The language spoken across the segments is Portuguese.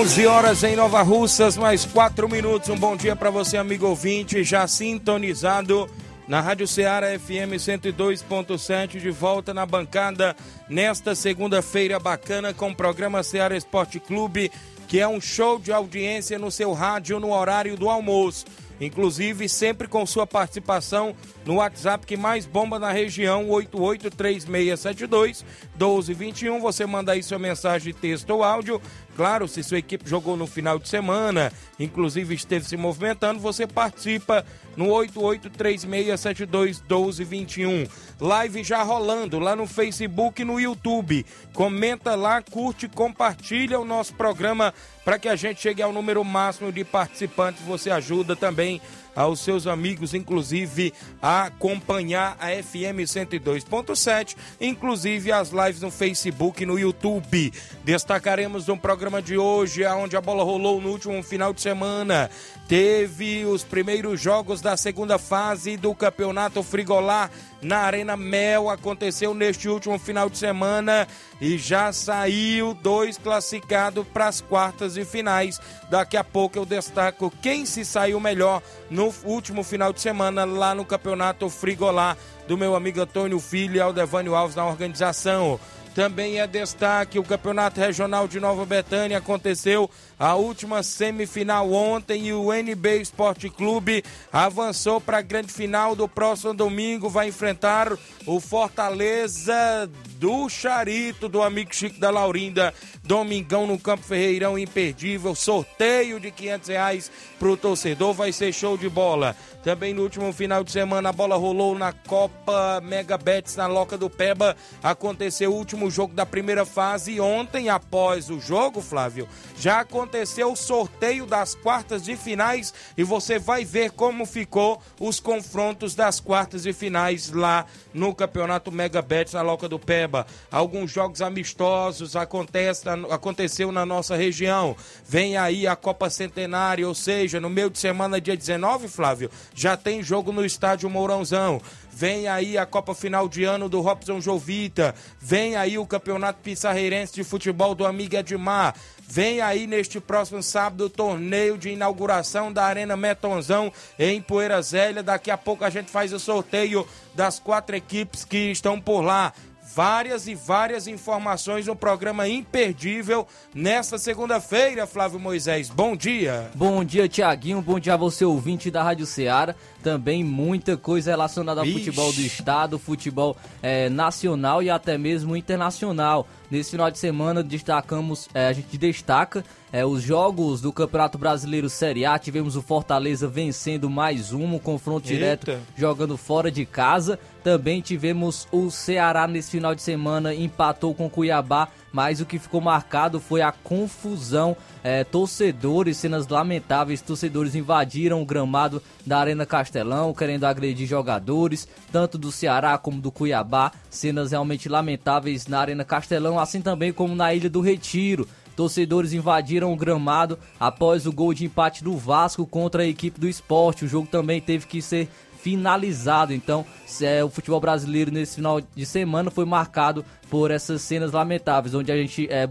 11 horas em Nova Russas, mais 4 minutos. Um bom dia para você, amigo ouvinte, já sintonizado na Rádio Ceará FM 102.7, de volta na bancada nesta segunda-feira bacana com o programa Ceará Esporte Clube, que é um show de audiência no seu rádio no horário do almoço. Inclusive, sempre com sua participação no WhatsApp que mais bomba na região, 883672 1221. Você manda aí sua mensagem, texto ou áudio Claro, se sua equipe jogou no final de semana, inclusive esteve se movimentando, você participa no 8836721221. Live já rolando lá no Facebook e no YouTube. Comenta lá, curte, compartilha o nosso programa para que a gente chegue ao número máximo de participantes. Você ajuda também aos seus amigos, inclusive, a acompanhar a FM 102.7, inclusive as lives no Facebook e no YouTube. Destacaremos no programa de hoje, onde a bola rolou no último final de semana. Teve os primeiros jogos da segunda fase do Campeonato Frigolar na Arena Mel. Aconteceu neste último final de semana e já saiu dois classificados para as quartas e finais. Daqui a pouco eu destaco quem se saiu melhor no último final de semana lá no Campeonato Frigolar do meu amigo Antônio Filho e Aldevânio Alves na organização. Também é destaque o Campeonato Regional de Nova Betânia aconteceu a última semifinal ontem e o NB Esporte Clube avançou para a grande final do próximo domingo, vai enfrentar o Fortaleza do Charito, do amigo Chico da Laurinda, domingão no Campo Ferreirão, imperdível, sorteio de 500 reais para o torcedor, vai ser show de bola. Também no último final de semana a bola rolou na Copa Mega Bets na Loca do Peba, aconteceu o último jogo da primeira fase e ontem, após o jogo, Flávio, já aconteceu o sorteio das quartas de finais e você vai ver como ficou os confrontos das quartas de finais lá no Campeonato Mega Bets na Loca do Peba. Alguns jogos amistosos acontecem, aconteceu na nossa região. Vem aí a Copa Centenária, ou seja, no meio de semana, dia 19, Flávio, já tem jogo no estádio Mourãozão. Vem aí a Copa Final de Ano do Robson Jovita. Vem aí o Campeonato Pissarreirense de Futebol do Amigo Edmar. Vem aí neste próximo sábado o torneio de inauguração da Arena Metonzão em Poeira Zélia. Daqui a pouco a gente faz o sorteio das quatro equipes que estão por lá várias e várias informações, um programa imperdível nesta segunda-feira, Flávio Moisés. Bom dia. Bom dia, Tiaguinho. Bom dia a você, ouvinte da Rádio Ceará. Também muita coisa relacionada ao Ixi. futebol do estado, futebol é, nacional e até mesmo internacional. Nesse final de semana destacamos, é, a gente destaca é, os jogos do Campeonato Brasileiro Série A. Tivemos o Fortaleza vencendo mais um, um confronto Eita. direto jogando fora de casa. Também tivemos o Ceará nesse final de semana, empatou com Cuiabá, mas o que ficou marcado foi a confusão. É, torcedores, cenas lamentáveis, torcedores invadiram o gramado da Arena Castelão, querendo agredir jogadores, tanto do Ceará como do Cuiabá. Cenas realmente lamentáveis na Arena Castelão, assim também como na Ilha do Retiro. Torcedores invadiram o gramado após o gol de empate do Vasco contra a equipe do esporte. O jogo também teve que ser finalizado. Então, é, o futebol brasileiro nesse final de semana foi marcado por essas cenas lamentáveis, onde a gente é,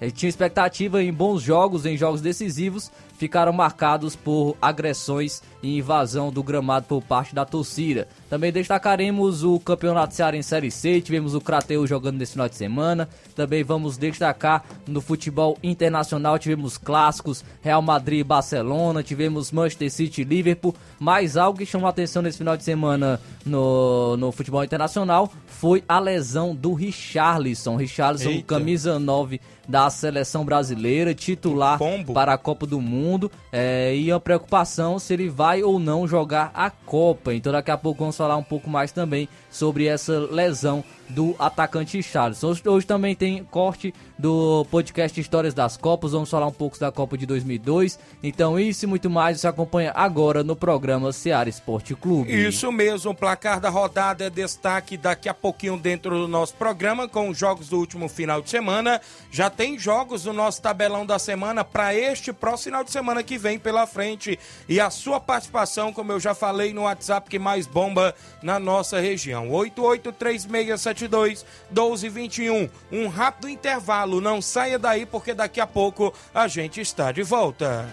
é, tinha expectativa em bons jogos, em jogos decisivos, ficaram marcados por agressões e invasão do gramado por parte da torcida. Também destacaremos o Campeonato Cearense Série C, tivemos o Crateu jogando nesse final de semana. Também vamos destacar no futebol internacional, tivemos clássicos, Real Madrid e Barcelona, tivemos Manchester City e Liverpool. Mas algo que chamou a atenção nesse final de semana no, no futebol internacional foi a lesão do Richarlison. Richarlison, Eita. camisa 9 da seleção brasileira, titular para a Copa do Mundo. É, e a preocupação se ele vai ou não jogar a Copa. Então daqui a pouco vamos falar um pouco mais também sobre essa lesão do atacante Charles. Hoje, hoje, também tem corte do podcast Histórias das Copas, vamos falar um pouco da Copa de 2002. Então isso e muito mais você acompanha agora no programa Seara Esporte Clube. Isso mesmo, placar da rodada é destaque daqui a pouquinho dentro do nosso programa com os jogos do último final de semana. Já tem jogos no nosso tabelão da semana para este próximo final de semana que vem pela frente e a sua participação, como eu já falei no WhatsApp que mais bomba na nossa região. 8836 32 1221. Um rápido intervalo, não saia daí porque daqui a pouco a gente está de volta.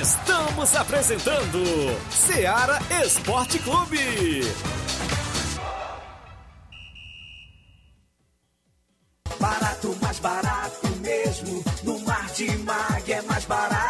Estamos apresentando Seara Esporte Clube. Barato, mais barato mesmo. No Mar de Mag é mais barato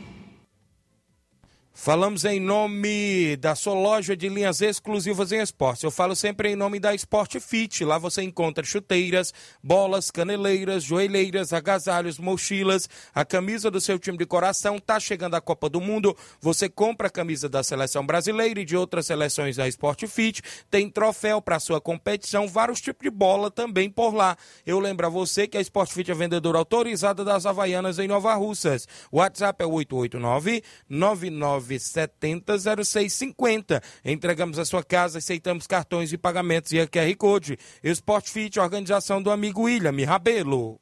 Falamos em nome da sua loja de linhas exclusivas em esporte. Eu falo sempre em nome da Sport Fit. Lá você encontra chuteiras, bolas, caneleiras, joelheiras, agasalhos, mochilas, a camisa do seu time de coração. Tá chegando a Copa do Mundo. Você compra a camisa da seleção brasileira e de outras seleções da Sport Fit. Tem troféu para sua competição, vários tipos de bola também por lá. Eu lembro a você que a Sport Fit é vendedora autorizada das Havaianas em Nova Russas. O WhatsApp é 889 99 0650. Entregamos a sua casa, aceitamos cartões e pagamentos e a QR Code. Sport Fit, organização do amigo William Rabelo.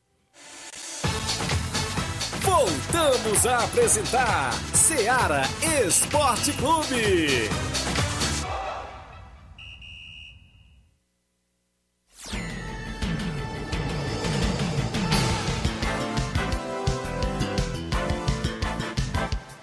Voltamos a apresentar Seara Esporte Clube.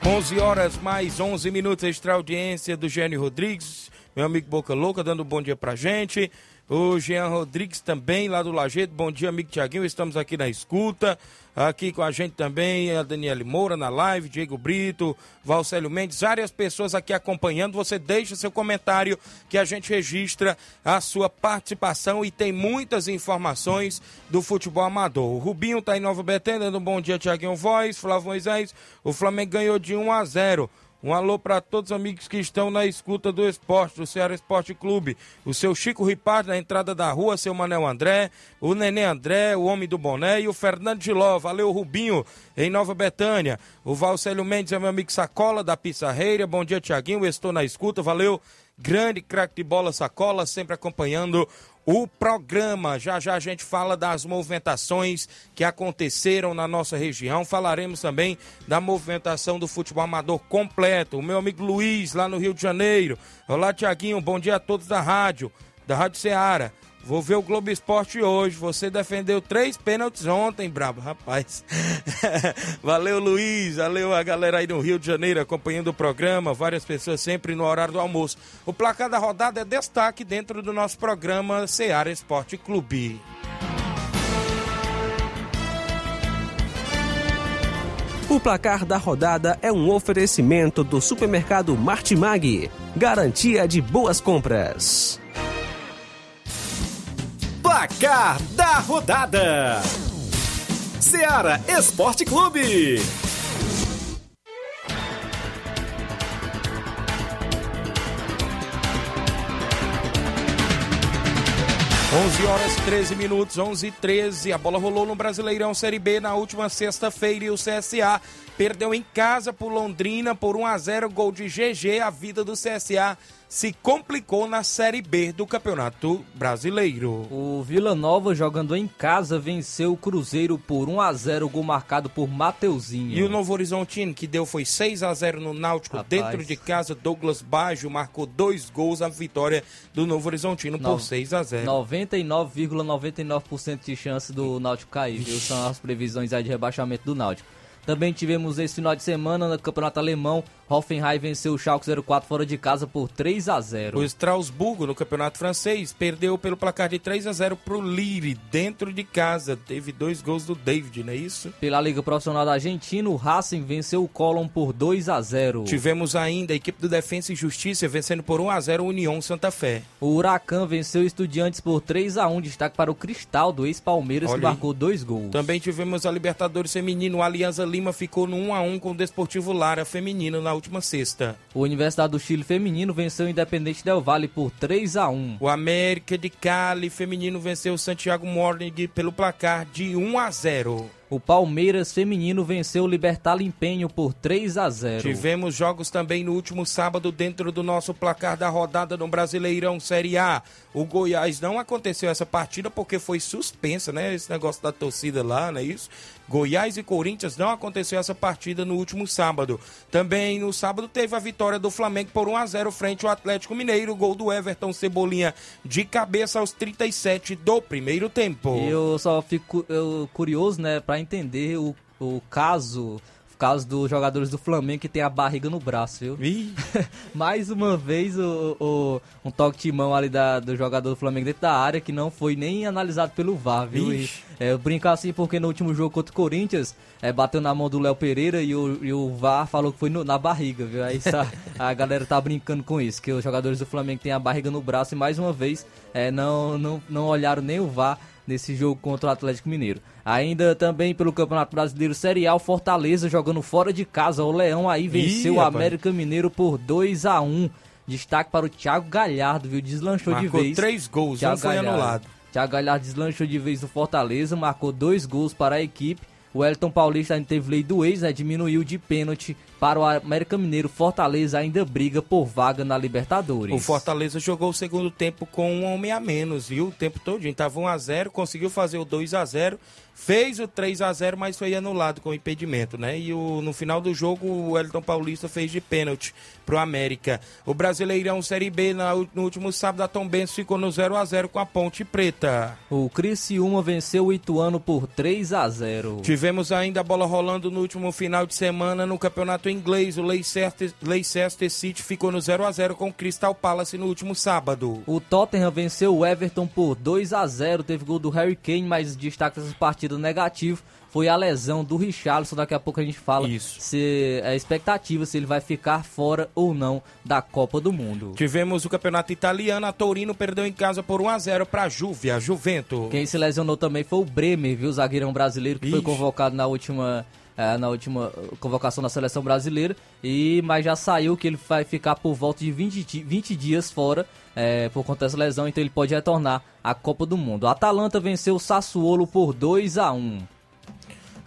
11 horas mais 11 minutos, extra audiência do Gênio Rodrigues, meu amigo Boca Louca, dando um bom dia pra gente. O Jean Rodrigues também, lá do Lajeito. Bom dia, amigo Tiaguinho. Estamos aqui na escuta. Aqui com a gente também a Daniele Moura na live, Diego Brito, Valcélio Mendes, várias pessoas aqui acompanhando. Você deixa seu comentário que a gente registra a sua participação e tem muitas informações do futebol amador. O Rubinho está em Nova Betânia, dando um bom dia, Tiaguinho Voz, Flávio Moisés. O Flamengo ganhou de 1 a 0. Um alô para todos os amigos que estão na escuta do esporte, do Ceará Esporte Clube. O seu Chico Ripard na entrada da rua, seu Manel André, o Nenê André, o Homem do Boné e o Fernando de Ló. Valeu, Rubinho, em Nova Betânia. O Valcélio Mendes é meu amigo Sacola, da Pissarreira. Bom dia, Tiaguinho. Estou na escuta. Valeu, grande craque de bola Sacola, sempre acompanhando o programa. Já já a gente fala das movimentações que aconteceram na nossa região. Falaremos também da movimentação do futebol amador completo. O meu amigo Luiz, lá no Rio de Janeiro. Olá, Tiaguinho. Bom dia a todos da rádio, da Rádio Ceará. Vou ver o Globo Esporte hoje. Você defendeu três pênaltis ontem, brabo, rapaz. valeu, Luiz. Valeu a galera aí no Rio de Janeiro acompanhando o programa. Várias pessoas sempre no horário do almoço. O placar da rodada é destaque dentro do nosso programa Seara Esporte Clube. O placar da rodada é um oferecimento do supermercado Martimag. Garantia de boas compras. Placar da rodada: Seara Esporte Clube. Onze horas 13 minutos, 11 e 13. A bola rolou no Brasileirão Série B na última sexta-feira e o CSA perdeu em casa por Londrina por 1 a 0 gol de GG. A vida do CSA se complicou na Série B do Campeonato Brasileiro. O Vila Nova, jogando em casa, venceu o Cruzeiro por 1 a 0 gol marcado por Mateuzinho. E o Novo Horizontino, que deu foi 6 a 0 no Náutico, Rapaz. dentro de casa, Douglas Baggio marcou dois gols a vitória do Novo Horizontino por Nove- 6 a 0 99,99% de chance do Náutico cair, viu? São as previsões aí de rebaixamento do Náutico. Também tivemos esse final de semana no Campeonato Alemão. Hoffenheim venceu o Schalke 04 fora de casa por 3 a 0 O Strasburgo, no Campeonato Francês, perdeu pelo placar de 3 a 0 pro Lille, dentro de casa. Teve dois gols do David, não é isso? Pela Liga Profissional da Argentina, o Racing venceu o Colón por 2 a 0 Tivemos ainda a equipe do Defensa e Justiça vencendo por 1 a 0 o União Santa Fé. O Huracan venceu o Estudiantes por 3 a 1 Destaque para o Cristal, do ex-Palmeiras, que marcou dois gols. Também tivemos a Libertadores Feminino. O Alianza Lima ficou no 1 a 1 com o Desportivo Lara Feminino na última sexta. O Universidade do Chile Feminino venceu o Independente Del Valle por 3 a 1 O América de Cali Feminino venceu o Santiago Morning pelo placar de 1 a 0. O Palmeiras Feminino venceu o Libertar Empenho por 3 a 0 Tivemos jogos também no último sábado dentro do nosso placar da rodada no Brasileirão Série A. O Goiás não aconteceu essa partida porque foi suspensa, né? Esse negócio da torcida lá, não é isso? Goiás e Corinthians não aconteceu essa partida no último sábado. Também no sábado teve a vitória do Flamengo por 1 a 0 frente ao Atlético Mineiro, gol do Everton Cebolinha de cabeça aos 37 do primeiro tempo. Eu só fico eu, curioso, né, pra entender o, o caso, caso dos jogadores do Flamengo que tem a barriga no braço, viu? Mais uma vez o, o- um toque de mão ali da, do jogador do Flamengo dentro da área que não foi nem analisado pelo VAR, viu? E, é, eu brinco assim porque no último jogo contra o Corinthians é, bateu na mão do Léo Pereira e o, e o VAR falou que foi no- na barriga, viu? Aí sa- a galera tá brincando com isso, que os jogadores do Flamengo têm a barriga no braço e mais uma vez é, não, não, não olharam nem o VAR nesse jogo contra o Atlético Mineiro. Ainda também pelo Campeonato Brasileiro Série A, o Fortaleza jogando fora de casa. O Leão aí venceu o rapaz. América Mineiro por 2 a 1 Destaque para o Thiago Galhardo, viu? Deslanchou marcou de vez. três gols, um Thiago foi Galhardo. anulado. Thiago Galhardo deslanchou de vez no Fortaleza, marcou dois gols para a equipe. O Elton Paulista ainda teve lei do ex, né? Diminuiu de pênalti para o América Mineiro. Fortaleza ainda briga por vaga na Libertadores. O Fortaleza jogou o segundo tempo com um homem a menos, viu? O tempo todo. Tava 1 a 0 conseguiu fazer o 2 a 0 fez o 3 a 0 mas foi anulado com impedimento, né? E o, no final do jogo, o Elton Paulista fez de pênalti pro América. O Brasileirão Série B, na- no último sábado, a Tom Benz ficou no 0 a 0 com a Ponte Preta. O Criciúma venceu o Ituano por 3 a 0 Tivemos ainda a bola rolando no último final de semana no campeonato inglês. O Leicester, Leicester City ficou no 0 a 0 com o Crystal Palace no último sábado. O Tottenham venceu o Everton por 2 a 0 Teve gol do Harry Kane, mas destaque dessa partida negativo foi a lesão do Richarlison. Daqui a pouco a gente fala Isso. se a expectativa se ele vai ficar fora ou não da Copa do Mundo. Tivemos o campeonato italiano, a Torino perdeu em casa por 1 a 0 para a Juve, a Juventus. Quem se lesionou também foi o Bremer, viu? O zagueirão brasileiro que foi Ixi. convocado na última. Eh, na última convocação da seleção brasileira, e mas já saiu que ele vai ficar por volta de 20, di- 20 dias fora eh, por conta dessa lesão, então ele pode retornar à Copa do Mundo. Atalanta venceu o Sassuolo por 2 a 1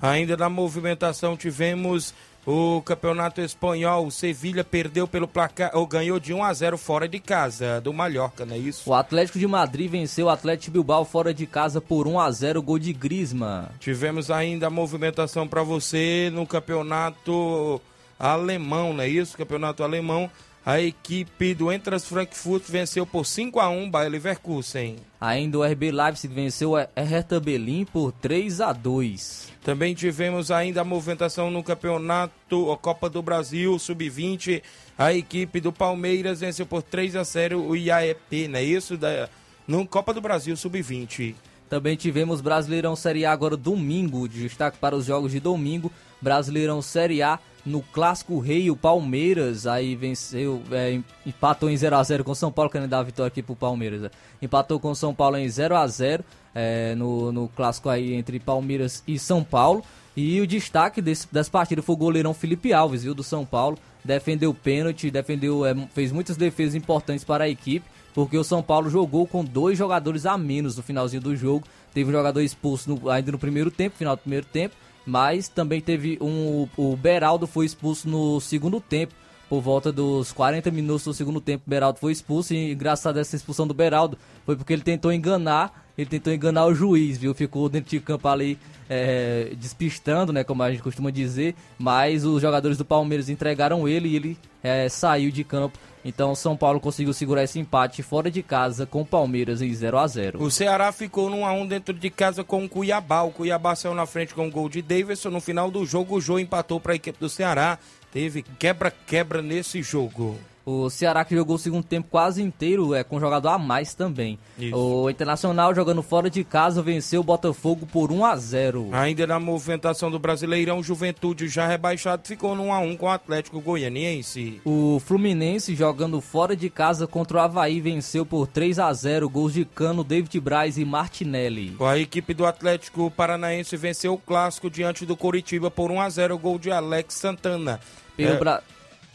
Ainda na movimentação tivemos o campeonato espanhol, o Sevilha perdeu pelo placar, ou ganhou de 1 a 0 fora de casa, do Mallorca, não é isso? O Atlético de Madrid venceu o Atlético Bilbao fora de casa por 1 a 0 gol de Griezmann. Tivemos ainda a movimentação para você no campeonato alemão, não é isso? Campeonato alemão. A equipe do Entras Frankfurt venceu por 5 a 1 Bayer Leverkusen. Ainda o RB Leipzig venceu o Hertha Berlim por 3 a 2 Também tivemos ainda a movimentação no campeonato a Copa do Brasil Sub-20. A equipe do Palmeiras venceu por 3 a 0 o IAEP, não é isso? Da, no Copa do Brasil Sub-20. Também tivemos Brasileirão Série A agora domingo, destaque para os jogos de domingo. Brasileirão Série A no Clássico Rei, o Palmeiras aí venceu, é, empatou em 0x0 com o São Paulo, querendo dar a vitória aqui pro Palmeiras. né? Empatou com São Paulo em 0x0 é, no, no clássico aí entre Palmeiras e São Paulo. E o destaque desse, dessa partida foi o goleirão Felipe Alves, viu, do São Paulo. Defendeu o pênalti, defendeu, é, fez muitas defesas importantes para a equipe. porque o São Paulo jogou com dois jogadores a menos no finalzinho do jogo. Teve um jogador expulso no, ainda no primeiro tempo, final do primeiro tempo, mas também teve um. O Beraldo foi expulso no segundo tempo. Por volta dos 40 minutos do segundo tempo, o Beraldo foi expulso. E engraçado essa expulsão do Beraldo foi porque ele tentou enganar. Ele tentou enganar o juiz, viu? Ficou dentro de campo ali é, despistando, né? Como a gente costuma dizer. Mas os jogadores do Palmeiras entregaram ele e ele é, saiu de campo então São Paulo conseguiu segurar esse empate fora de casa com o Palmeiras em 0 a 0 O Ceará ficou no 1x1 dentro de casa com o Cuiabá. O Cuiabá saiu na frente com o gol de Davidson. No final do jogo, o Jô empatou para a equipe do Ceará. Teve quebra-quebra nesse jogo. O Ceará que jogou o segundo tempo quase inteiro é com jogador a mais também. Isso. O Internacional jogando fora de casa venceu o Botafogo por 1 a 0. Ainda na movimentação do Brasileirão, Juventude já rebaixado ficou no 1 a 1 com o Atlético Goianiense. O Fluminense jogando fora de casa contra o Havaí venceu por 3 a 0, gols de Cano, David Braz e Martinelli. A equipe do Atlético Paranaense venceu o clássico diante do Coritiba por 1 a 0, gol de Alex Santana. Pelo é... Bra...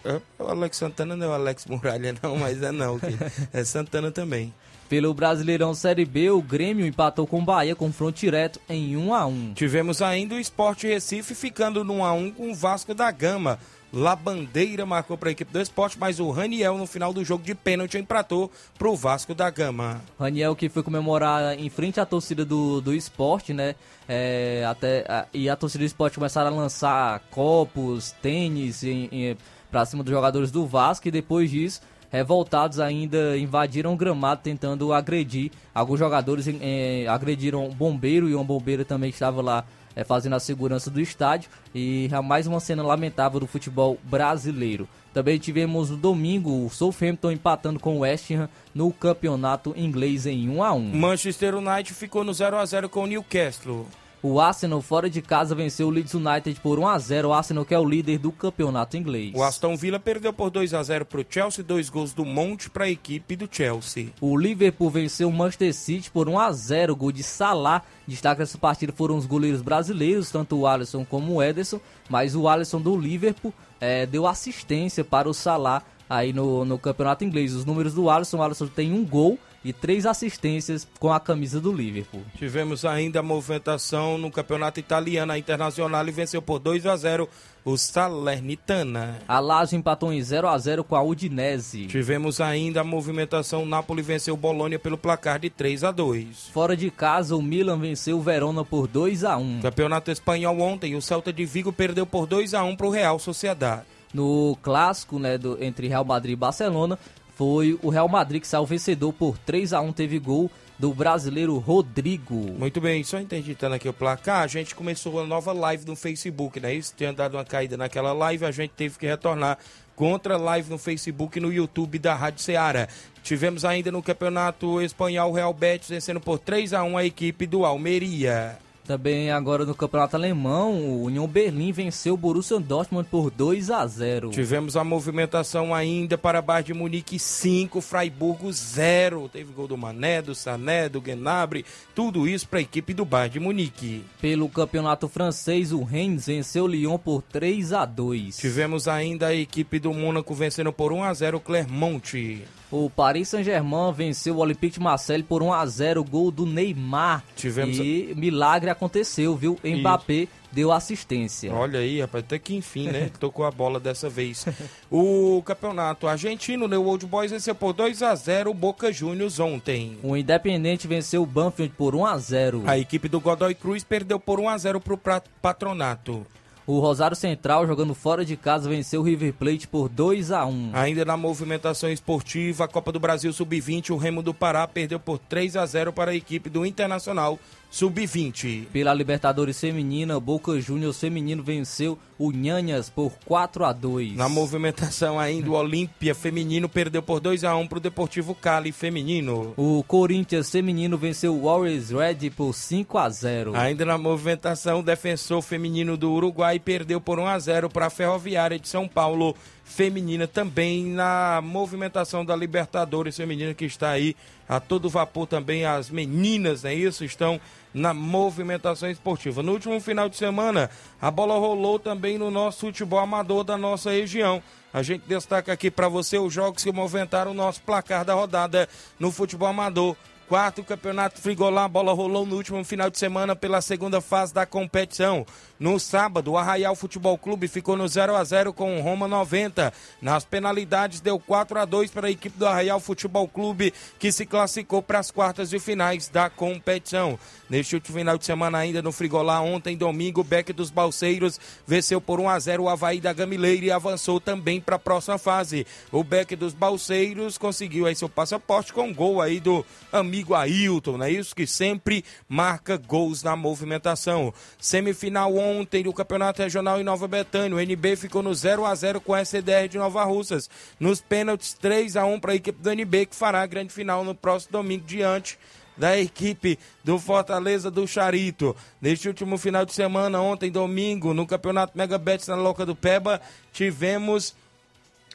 É, o Alex Santana não é o Alex Muralha, não, mas é não. é Santana também. Pelo Brasileirão Série B, o Grêmio empatou com o Bahia, confronto direto em 1 a 1 Tivemos ainda o Esporte Recife ficando no 1 a 1 com o Vasco da Gama. Labandeira marcou para a equipe do esporte, mas o Raniel no final do jogo de pênalti empatou para o Vasco da Gama. Raniel que foi comemorar em frente à torcida do, do esporte, né? É, até, a, e a torcida do esporte começaram a lançar copos, tênis em, em para cima dos jogadores do Vasco e depois disso, revoltados ainda invadiram o gramado tentando agredir. Alguns jogadores eh, agrediram um bombeiro e um bombeiro também estava lá eh, fazendo a segurança do estádio. E mais uma cena lamentável do futebol brasileiro. Também tivemos no domingo o Southampton empatando com o West Ham no campeonato inglês em 1 a 1. Manchester United ficou no 0 a 0 com o Newcastle. O Arsenal fora de casa venceu o Leeds United por 1 a 0. O Arsenal que é o líder do campeonato inglês. O Aston Villa perdeu por 2 a 0 para o Chelsea, dois gols do Monte para a equipe do Chelsea. O Liverpool venceu o Manchester City por 1 a 0, gol de Salah. Destaque dessa partida foram os goleiros brasileiros, tanto o Alisson como o Ederson, mas o Alisson do Liverpool é, deu assistência para o Salah aí no, no campeonato inglês. Os números do Alisson, o Alisson tem um gol e três assistências com a camisa do Liverpool. Tivemos ainda a movimentação no campeonato italiano. A Internacional venceu por 2 a 0 o Salernitana. A Lazio empatou em 0 a 0 com a Udinese. Tivemos ainda a movimentação. O Napoli venceu o Bolonha pelo placar de 3 a 2. Fora de casa, o Milan venceu o Verona por 2 a 1. Campeonato espanhol ontem, o Celta de Vigo perdeu por 2 a 1 para o Real Sociedade. No clássico né, do, entre Real Madrid e Barcelona, foi o Real Madrid que saiu vencedor por 3 a 1 teve gol do brasileiro Rodrigo. Muito bem, só interditando aqui o placar, a gente começou uma nova live no Facebook, né? Isso tinha dado uma caída naquela live, a gente teve que retornar contra live no Facebook e no YouTube da Rádio Ceará. Tivemos ainda no Campeonato Espanhol o Real Betis vencendo por 3 a 1 a equipe do Almeria. Também agora no Campeonato Alemão, o União Berlim venceu o Borussia Dortmund por 2 a 0. Tivemos a movimentação ainda para Bayern de Munique 5, Freiburgo 0. Teve gol do Mané, do Sané, do Gnabry, tudo isso para a equipe do Bayern de Munique. Pelo Campeonato Francês, o Rennes venceu o Lyon por 3 a 2. Tivemos ainda a equipe do Mônaco vencendo por 1 a 0 o Clermont. O Paris Saint-Germain venceu o Olympique de Marseille por 1 a 0 gol do Neymar. Tivemos e a... milagre aconteceu, viu? Mbappé Isso. deu assistência. Olha aí, rapaz, até que enfim, né? Tocou a bola dessa vez. o campeonato argentino, né? o Old Boys venceu por 2 a 0 o Boca Juniors ontem. O Independente venceu o Banfield por 1 a 0. A equipe do Godoy Cruz perdeu por 1 a 0 para o Patronato. O Rosário Central, jogando fora de casa, venceu o River Plate por 2 a 1 Ainda na movimentação esportiva, a Copa do Brasil Sub-20, o Remo do Pará perdeu por 3 a 0 para a equipe do Internacional Sub-20. Pela Libertadores Feminina, Boca Juniors Feminino venceu o Nhanhas por 4 a 2 Na movimentação ainda, o Olímpia Feminino perdeu por 2 a 1 para o Deportivo Cali Feminino. O Corinthians Feminino venceu o Warriors Red por 5 a 0 Ainda na movimentação, o Defensor Feminino do Uruguai perdeu por 1 a 0 para a Ferroviária de São Paulo feminina também na movimentação da Libertadores feminina que está aí a todo vapor também as meninas, é isso? Estão na movimentação esportiva. No último final de semana, a bola rolou também no nosso futebol amador da nossa região. A gente destaca aqui para você os jogos que movimentaram o nosso placar da rodada no futebol amador. Quarto campeonato Frigolá, a bola rolou no último final de semana pela segunda fase da competição. No sábado, o Arraial Futebol Clube ficou no 0 a 0 com o Roma 90. Nas penalidades, deu 4 a 2 para a equipe do Arraial Futebol Clube, que se classificou para as quartas de finais da competição. Neste último final de semana, ainda no Frigolá, ontem, domingo, o Beck dos Balseiros venceu por 1 a 0 o Havaí da Gamileira e avançou também para a próxima fase. O Beck dos Balseiros conseguiu aí seu passaporte com um gol aí do amigo Ailton, não é isso? Que sempre marca gols na movimentação. Semifinal ontem do Campeonato Regional em Nova Betânia. O NB ficou no 0 a 0 com a SDR de Nova Russas. Nos pênaltis, 3 a 1 para a equipe do NB, que fará a grande final no próximo domingo diante da equipe do Fortaleza do Charito. Neste último final de semana, ontem, domingo, no Campeonato Mega Betis na Loca do Peba, tivemos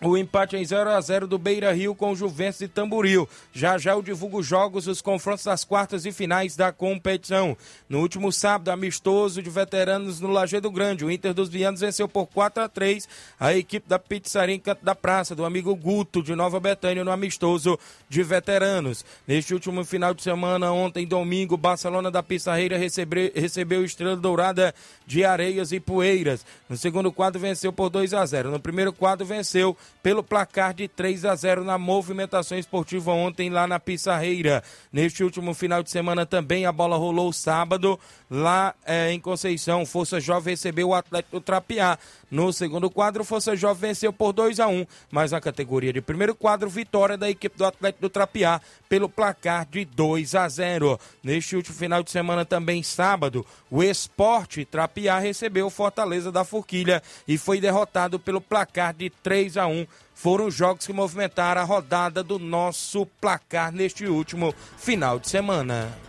o empate em 0 a 0 do Beira Rio com o Juventus de Tamboril. Já já eu divulgo os jogos, os confrontos das quartas e finais da competição. No último sábado, amistoso de veteranos no Lajeado Grande. O Inter dos Vianos venceu por 4 a 3 a equipe da Pizzaria em Canto da Praça, do amigo Guto de Nova Betânia, no amistoso de veteranos. Neste último final de semana, ontem, domingo, Barcelona da Pizzarreira recebeu, recebeu Estrela Dourada de Areias e Poeiras. No segundo quadro, venceu por 2 a 0 No primeiro quadro, venceu pelo placar de 3 a 0 na movimentação esportiva ontem lá na Pissarreira. Neste último final de semana também a bola rolou sábado lá é, em Conceição. Força Jovem recebeu o Atlético Trapiá. No segundo quadro, Força Jovem venceu por 2 a 1 mas na categoria de primeiro quadro, vitória da equipe do Atlético do Trapiá pelo placar de 2 a 0. Neste último final de semana também sábado, o Esporte Trapiá recebeu Fortaleza da Forquilha e foi derrotado pelo placar de 3 a 1 foram os jogos que movimentaram a rodada do nosso placar neste último final de semana.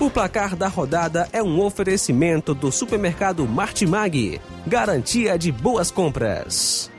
O placar da rodada é um oferecimento do supermercado Martimag. Garantia de boas compras.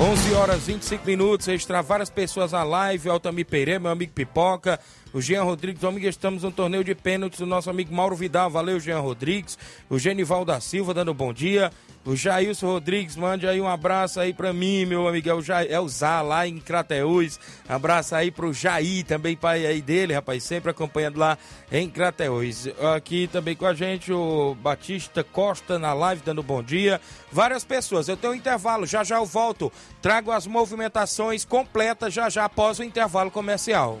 11 horas 25 minutos, extra várias pessoas na live, Altamir Pereira, meu amigo Pipoca, o Jean Rodrigues, amigo, estamos no torneio de pênaltis do nosso amigo Mauro Vidal, valeu Jean Rodrigues, o Genival da Silva dando bom dia, o Jailson Rodrigues, mande aí um abraço aí pra mim, meu amigo, é o, Jair, é o Zá, lá em Crateús, abraço aí pro Jair, também pai aí dele, rapaz, sempre acompanhando lá em Crateús. Aqui também com a gente o Batista Costa na live dando bom dia, várias pessoas, eu tenho um intervalo, já já eu volto, trago as movimentações completas já já após o intervalo comercial.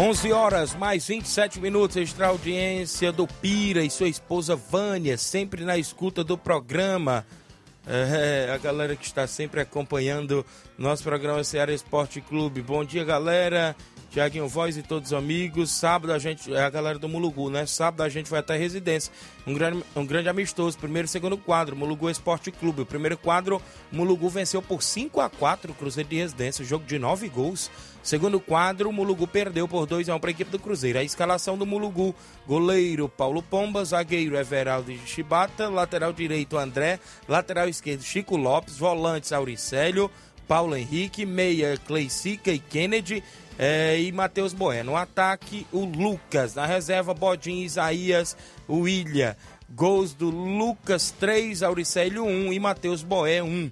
11 horas mais 27 minutos, extra audiência do Pira e sua esposa Vânia, sempre na escuta do programa. É, a galera que está sempre acompanhando nosso programa Ceará Esporte Clube. Bom dia, galera. Tiaguinho Voz e todos os amigos. Sábado a gente, é a galera do Mulugu, né? Sábado a gente vai até a residência. Um grande, um grande amistoso. Primeiro e segundo quadro, Mulugu Esporte Clube. O primeiro quadro, Mulugu venceu por 5 a 4 o Cruzeiro de Residência. Jogo de 9 gols. Segundo quadro, Mulugu perdeu por 2 a 1 para a equipe do Cruzeiro. A escalação do Mulugu: goleiro Paulo Pomba, zagueiro Everaldo Chibata, lateral direito André, lateral esquerdo Chico Lopes, volantes Auricélio, Paulo Henrique, meia Cleicica e Kennedy é, e Matheus Bueno. No ataque, o Lucas. Na reserva, Bodinho, Isaías, Ilha. Gols do Lucas 3, Auricélio 1 e Matheus Boé 1.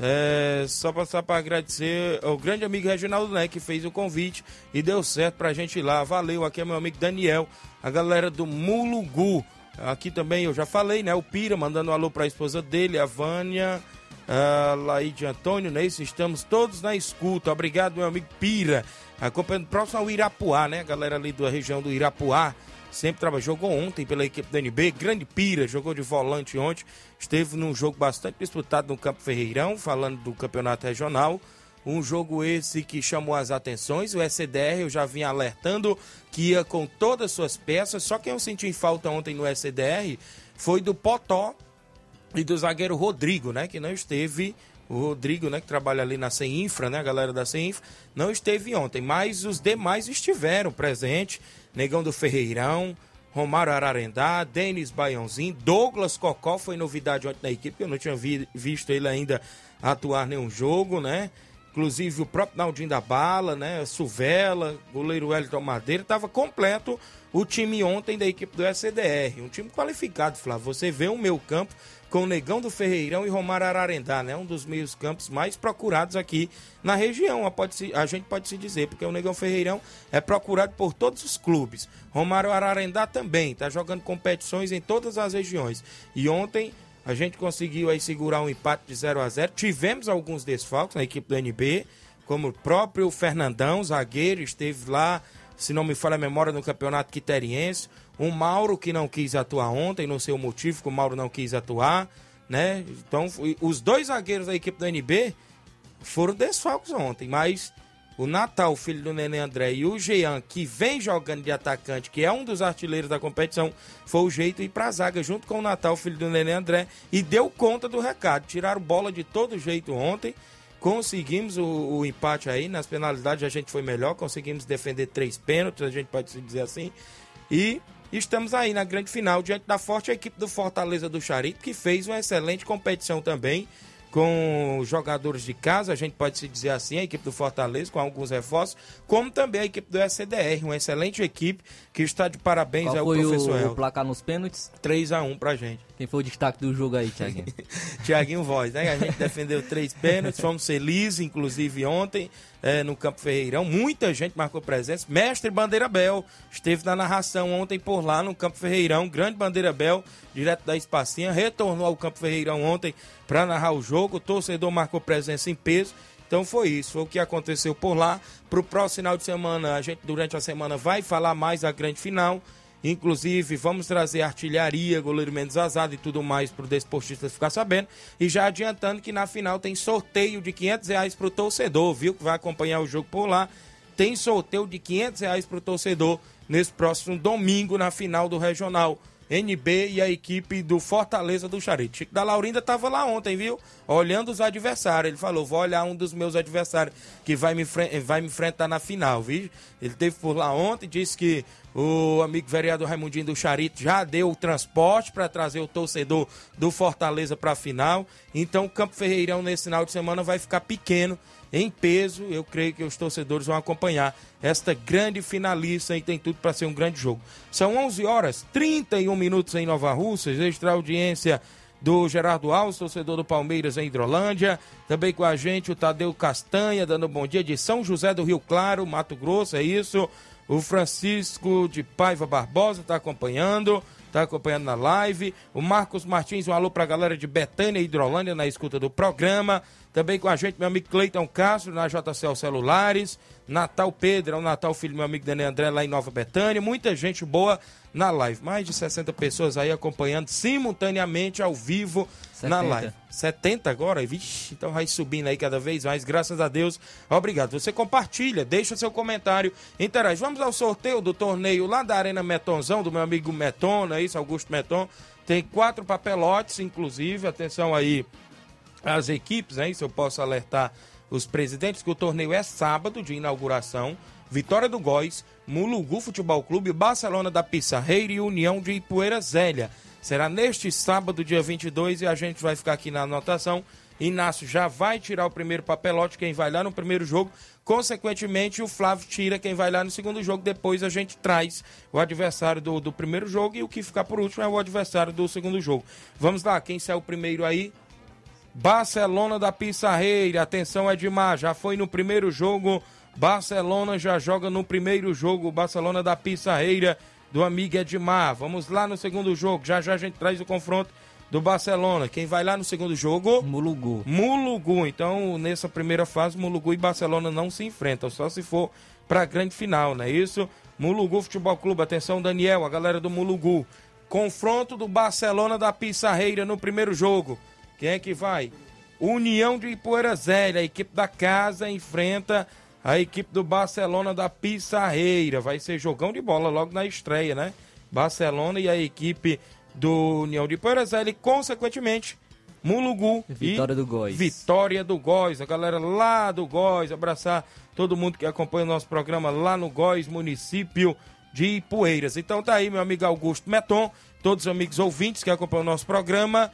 É, só passar para agradecer ao grande amigo Reginaldo Né, que fez o convite e deu certo pra gente ir lá. Valeu, aqui é meu amigo Daniel, a galera do Mulugu. Aqui também eu já falei, né? O Pira mandando um alô pra esposa dele, a Vânia, a Laide Antônio, né? Isso, estamos todos na escuta. Obrigado, meu amigo Pira. Acompanhando próximo ao Irapuá, né? A galera ali da região do Irapuá sempre trabalhou. Jogou ontem pela equipe da NB, grande pira, jogou de volante ontem. Esteve num jogo bastante disputado no Campo Ferreirão, falando do campeonato regional. Um jogo esse que chamou as atenções. O SDR eu já vinha alertando que ia com todas as suas peças. Só quem eu senti falta ontem no SDR foi do Potó e do zagueiro Rodrigo, né? Que não esteve o Rodrigo, né, que trabalha ali na CEINFRA, né, a galera da CEINFRA, não esteve ontem, mas os demais estiveram presentes. Negão do Ferreirão, Romário Ararendá, Denis Baiãozinho, Douglas Cocó foi novidade ontem na equipe, eu não tinha vi, visto ele ainda atuar nenhum jogo, né? Inclusive o próprio Naldinho da Bala, né? Suvela, goleiro Wellington Madeira, estava completo o time ontem da equipe do SDR. Um time qualificado, Flávio. Você vê o meu campo com Negão do Ferreirão e Romário Ararendá, né? Um dos meios campos mais procurados aqui na região, a, gente pode se dizer, porque o Negão Ferreirão é procurado por todos os clubes. Romário Ararendá também, tá jogando competições em todas as regiões. E ontem a gente conseguiu aí segurar um empate de 0 a 0 Tivemos alguns desfalques na equipe do NB, como o próprio Fernandão, zagueiro, esteve lá, se não me falha a memória, no campeonato quiteriense. Um Mauro que não quis atuar ontem, não sei o motivo que o Mauro não quis atuar, né? Então, os dois zagueiros da equipe do NB foram desfalques ontem, mas o Natal, filho do Nenê André, e o Jean, que vem jogando de atacante, que é um dos artilheiros da competição, foi o jeito ir pra zaga junto com o Natal, filho do Nenê André, e deu conta do recado. Tiraram bola de todo jeito ontem. Conseguimos o, o empate aí, nas penalidades a gente foi melhor, conseguimos defender três pênaltis, a gente pode se dizer assim. E estamos aí na grande final, diante da forte equipe do Fortaleza do Charito, que fez uma excelente competição também com jogadores de casa, a gente pode se dizer assim, a equipe do Fortaleza, com alguns reforços, como também a equipe do SDR, uma excelente equipe que está de parabéns Qual ao foi professor o, o placar nos pênaltis? 3 a 1 pra gente. Quem foi o destaque do jogo aí, Thiaguinho? Tiaguinho Voz, né? A gente defendeu três pênaltis, fomos felizes, inclusive ontem, é, no Campo Ferreirão. Muita gente marcou presença. Mestre Bandeira Bel esteve na narração ontem por lá no Campo Ferreirão. Grande Bandeira Bel, direto da Espacinha, retornou ao Campo Ferreirão ontem para narrar o jogo. O torcedor marcou presença em peso. Então foi isso, foi o que aconteceu por lá. Para o próximo final de semana, a gente durante a semana vai falar mais da grande final. Inclusive, vamos trazer artilharia, goleiro menos azado e tudo mais para o desportista ficar sabendo. E já adiantando que na final tem sorteio de 500 reais para o torcedor, viu? Que vai acompanhar o jogo por lá. Tem sorteio de 500 reais para o torcedor nesse próximo domingo na final do Regional. NB e a equipe do Fortaleza do Charito. Chico da Laurinda estava lá ontem, viu? Olhando os adversários. Ele falou: vou olhar um dos meus adversários que vai me, vai me enfrentar na final, viu? Ele teve por lá ontem, disse que o amigo vereador Raimundinho do Charito já deu o transporte para trazer o torcedor do Fortaleza para a final. Então o Campo Ferreirão nesse final de semana vai ficar pequeno em peso. Eu creio que os torcedores vão acompanhar esta grande finalista e tem tudo para ser um grande jogo. São 11 horas 31 minutos em Nova Russas, extra audiência do Gerardo Alves, torcedor do Palmeiras em Hidrolândia. Também com a gente o Tadeu Castanha, dando um bom dia de São José do Rio Claro, Mato Grosso, é isso. O Francisco de Paiva Barbosa está acompanhando, está acompanhando na live. O Marcos Martins, um alô para a galera de Betânia e Hidrolândia na escuta do programa. Também com a gente, meu amigo Cleiton Castro, na JCL Celulares. Natal Pedro, é o Natal Filho, meu amigo Daniel André, lá em Nova Betânia. Muita gente boa na live. Mais de 60 pessoas aí acompanhando simultaneamente ao vivo 70. na live. 70 agora? Vixe, então vai subindo aí cada vez mais, graças a Deus. Obrigado. Você compartilha, deixa seu comentário, interage. Vamos ao sorteio do torneio lá da Arena Metonzão, do meu amigo Meton, é isso? Augusto Meton. Tem quatro papelotes, inclusive. Atenção aí às equipes, né? Isso eu posso alertar os presidentes que o torneio é sábado de inauguração. Vitória do Góis, Mulugu Futebol Clube, Barcelona da Pissarreira e União de Ipueira Zélia. Será neste sábado, dia 22, e a gente vai ficar aqui na anotação. Inácio já vai tirar o primeiro papelote, quem vai lá no primeiro jogo. Consequentemente, o Flávio tira quem vai lá no segundo jogo. Depois a gente traz o adversário do, do primeiro jogo e o que ficar por último é o adversário do segundo jogo. Vamos lá, quem saiu primeiro aí? Barcelona da Pissarreira. Atenção, Edmar, já foi no primeiro jogo Barcelona já joga no primeiro jogo, Barcelona da Pissarreira, do amigo Edmar. Vamos lá no segundo jogo, já já a gente traz o confronto do Barcelona. Quem vai lá no segundo jogo? Mulugu. Mulugu. Então, nessa primeira fase, Mulugu e Barcelona não se enfrentam, só se for para a grande final, não é isso? Mulugu Futebol Clube, atenção Daniel, a galera do Mulugu. Confronto do Barcelona da Pissarreira no primeiro jogo. Quem é que vai? União de Ipoeira Zélia, a equipe da casa enfrenta a equipe do Barcelona da Pissarreira. Vai ser jogão de bola logo na estreia, né? Barcelona e a equipe do União de Poeirazela e, consequentemente, Mulugu Vitória e do Góis. Vitória do Góis. A galera lá do Góis, abraçar todo mundo que acompanha o nosso programa lá no Góis, município de Ipueiras. Então tá aí, meu amigo Augusto Meton, todos os amigos ouvintes que acompanham o nosso programa.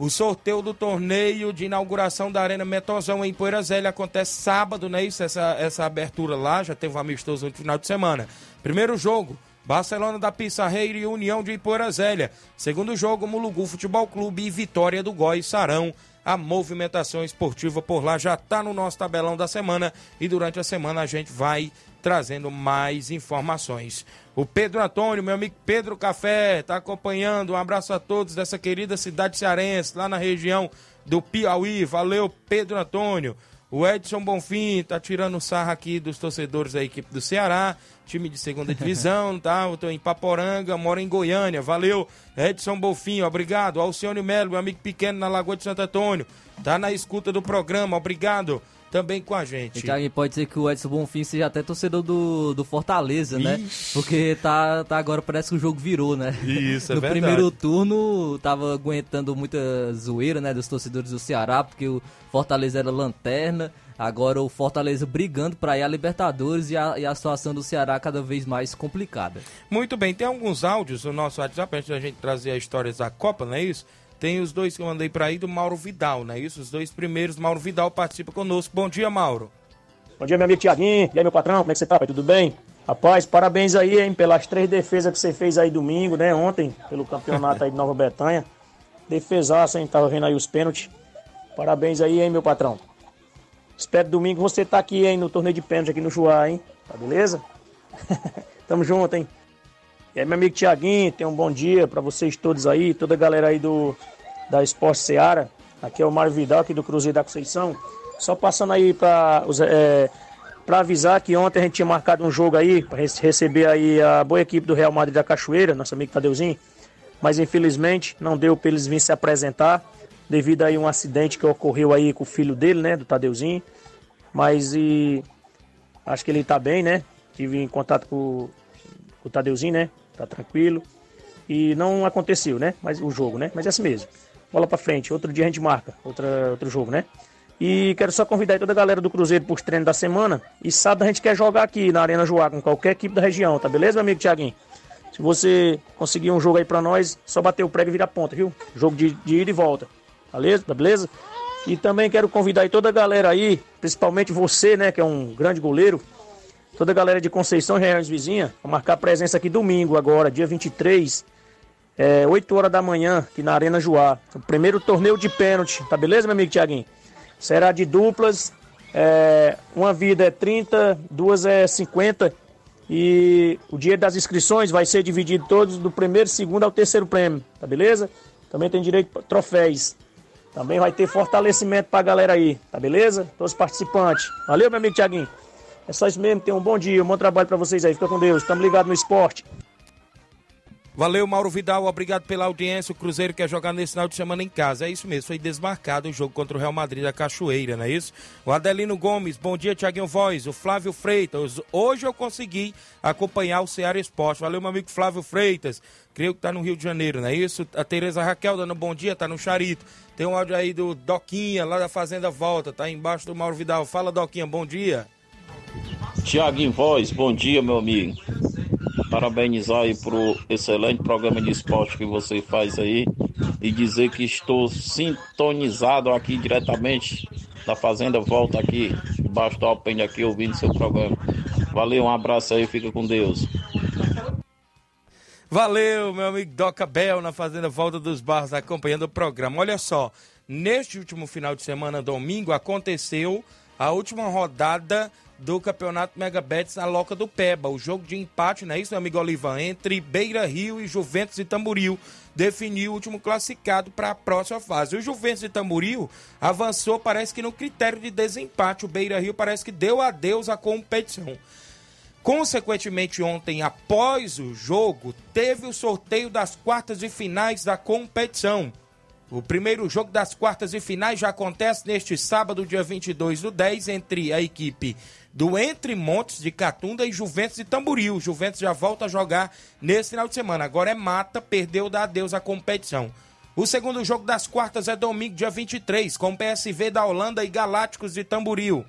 O sorteio do torneio de inauguração da Arena Metozão em Poeira Zélia acontece sábado, né? Isso, essa, essa abertura lá, já teve um amistoso no final de semana. Primeiro jogo, Barcelona da Pissarreira e União de Poeira Zélia. Segundo jogo, Mulugu Futebol Clube e Vitória do Góis Sarão. A movimentação esportiva por lá já está no nosso tabelão da semana e durante a semana a gente vai trazendo mais informações. O Pedro Antônio, meu amigo Pedro Café, está acompanhando. Um abraço a todos dessa querida cidade cearense, lá na região do Piauí. Valeu, Pedro Antônio. O Edson Bonfim tá tirando sarra aqui dos torcedores da equipe do Ceará, time de segunda divisão, tá? Eu tô em Paporanga, moro em Goiânia. Valeu, Edson Bonfim, obrigado. Alcione Melo, meu amigo pequeno na Lagoa de Santo Antônio, tá na escuta do programa, obrigado também com a gente. Então, pode ser que o Edson Bonfim seja até torcedor do, do Fortaleza, né? Porque tá, tá agora parece que o jogo virou, né? Isso, é No verdade. primeiro turno tava aguentando muita zoeira, né, dos torcedores do Ceará, porque o Fortaleza era lanterna. Agora o Fortaleza brigando para ir à Libertadores e a, e a situação do Ceará cada vez mais complicada. Muito bem, tem alguns áudios no nosso WhatsApp antes da gente trazer as histórias da Copa, não é isso? Tem os dois que eu mandei para aí do Mauro Vidal, não é isso? Os dois primeiros, Mauro Vidal participa conosco. Bom dia, Mauro. Bom dia, meu amigo Tiaguinho. E aí, meu patrão, como é que você tá? Tudo bem? Rapaz, parabéns aí, hein, pelas três defesas que você fez aí domingo, né? Ontem, pelo campeonato aí de Nova Bretanha. Defesaço, hein? Tava vendo aí os pênaltis. Parabéns aí, hein, meu patrão. Espero domingo você tá aqui, hein, no torneio de pênalti aqui no Juá, hein? Tá beleza? Tamo junto, hein? E aí, meu amigo Tiaguinho, tenha um bom dia pra vocês todos aí, toda a galera aí do da Esporte Seara. Aqui é o Mário Vidal, aqui do Cruzeiro da Conceição. Só passando aí os- é, pra avisar que ontem a gente tinha marcado um jogo aí, rece- receber aí a boa equipe do Real Madrid da Cachoeira, nosso amigo Tadeuzinho. Mas infelizmente não deu pra eles virem se apresentar, devido aí a um acidente que ocorreu aí com o filho dele, né, do Tadeuzinho. Mas e acho que ele tá bem, né? Tive em contato com, com o Tadeuzinho, né? Tá tranquilo. E não aconteceu, né? Mas o jogo, né? Mas é assim mesmo. Bola pra frente. Outro dia a gente marca. Outra, outro jogo, né? E quero só convidar toda a galera do Cruzeiro pros treinos da semana. E sábado a gente quer jogar aqui na Arena Joá com qualquer equipe da região, tá beleza, meu amigo Tiaguinho? Se você conseguir um jogo aí pra nós, só bater o prego e virar ponta, viu? Jogo de, de ida e volta. Beleza? Tá beleza? E também quero convidar toda a galera aí, principalmente você, né, que é um grande goleiro, toda a galera de Conceição e regiões vizinha, pra marcar presença aqui domingo agora, dia 23, é, 8 horas da manhã, aqui na Arena Joá. O primeiro torneio de pênalti, tá beleza, meu amigo Tiaguinho? Será de duplas, é, uma vida é 30, duas é 50. E o dinheiro das inscrições vai ser dividido todos do primeiro, segundo ao terceiro prêmio, tá beleza? Também tem direito a troféus. Também vai ter fortalecimento pra galera aí, tá beleza? Todos os participantes. Valeu, meu amigo Tiaguinho. É só isso mesmo, tenham um bom dia, um bom trabalho pra vocês aí. Fica com Deus. Tamo ligado no esporte. Valeu, Mauro Vidal, obrigado pela audiência. O Cruzeiro quer jogar nesse final de semana em casa. É isso mesmo, foi desmarcado o jogo contra o Real Madrid da Cachoeira, não é isso? O Adelino Gomes, bom dia, Tiaguinho Voz. O Flávio Freitas, hoje eu consegui acompanhar o Ceará Esporte. Valeu, meu amigo Flávio Freitas. Creio que tá no Rio de Janeiro, não é isso? A Tereza Raquel dando bom dia, tá no Charito. Tem um áudio aí do Doquinha, lá da Fazenda Volta, tá embaixo do Mauro Vidal. Fala, Doquinha, bom dia. Tiaguinho Voz, bom dia, meu amigo. Parabenizar aí pro excelente programa de esporte que você faz aí e dizer que estou sintonizado aqui diretamente da Fazenda Volta aqui, embaixo do Alpende aqui, ouvindo seu programa. Valeu, um abraço aí, fica com Deus. Valeu, meu amigo Doca Bel, na Fazenda Volta dos Barros, acompanhando o programa. Olha só, neste último final de semana, domingo, aconteceu a última rodada do Campeonato Mega Betis na Loca do Peba. O jogo de empate, não é isso, meu amigo Olivan? Entre Beira Rio e Juventus e Tamboril definiu o último classificado para a próxima fase. O Juventus de Tamboril avançou, parece que no critério de desempate. O Beira Rio parece que deu adeus à competição. Consequentemente, ontem, após o jogo, teve o sorteio das quartas de finais da competição. O primeiro jogo das quartas de finais já acontece neste sábado, dia 22 do 10, entre a equipe do Entre Montes de Catunda e Juventus de Tamboril. Juventus já volta a jogar nesse final de semana. Agora é mata, perdeu, dá adeus à competição. O segundo jogo das quartas é domingo, dia 23, com PSV da Holanda e Galácticos de Tamboril.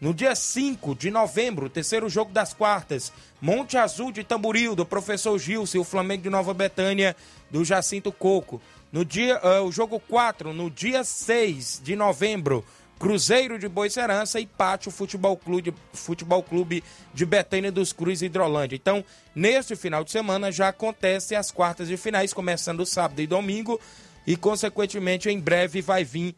No dia 5 de novembro, terceiro jogo das quartas, Monte Azul de Tamboril, do professor Gilson, e o Flamengo de Nova Betânia, do Jacinto Coco. No dia, uh, o jogo 4, no dia 6 de novembro, Cruzeiro de Boicerança e Pátio Futebol Clube, Futebol Clube de Betânia dos Cruz e Hidrolândia. Então, neste final de semana já acontecem as quartas de finais, começando sábado e domingo, e consequentemente em breve vai vir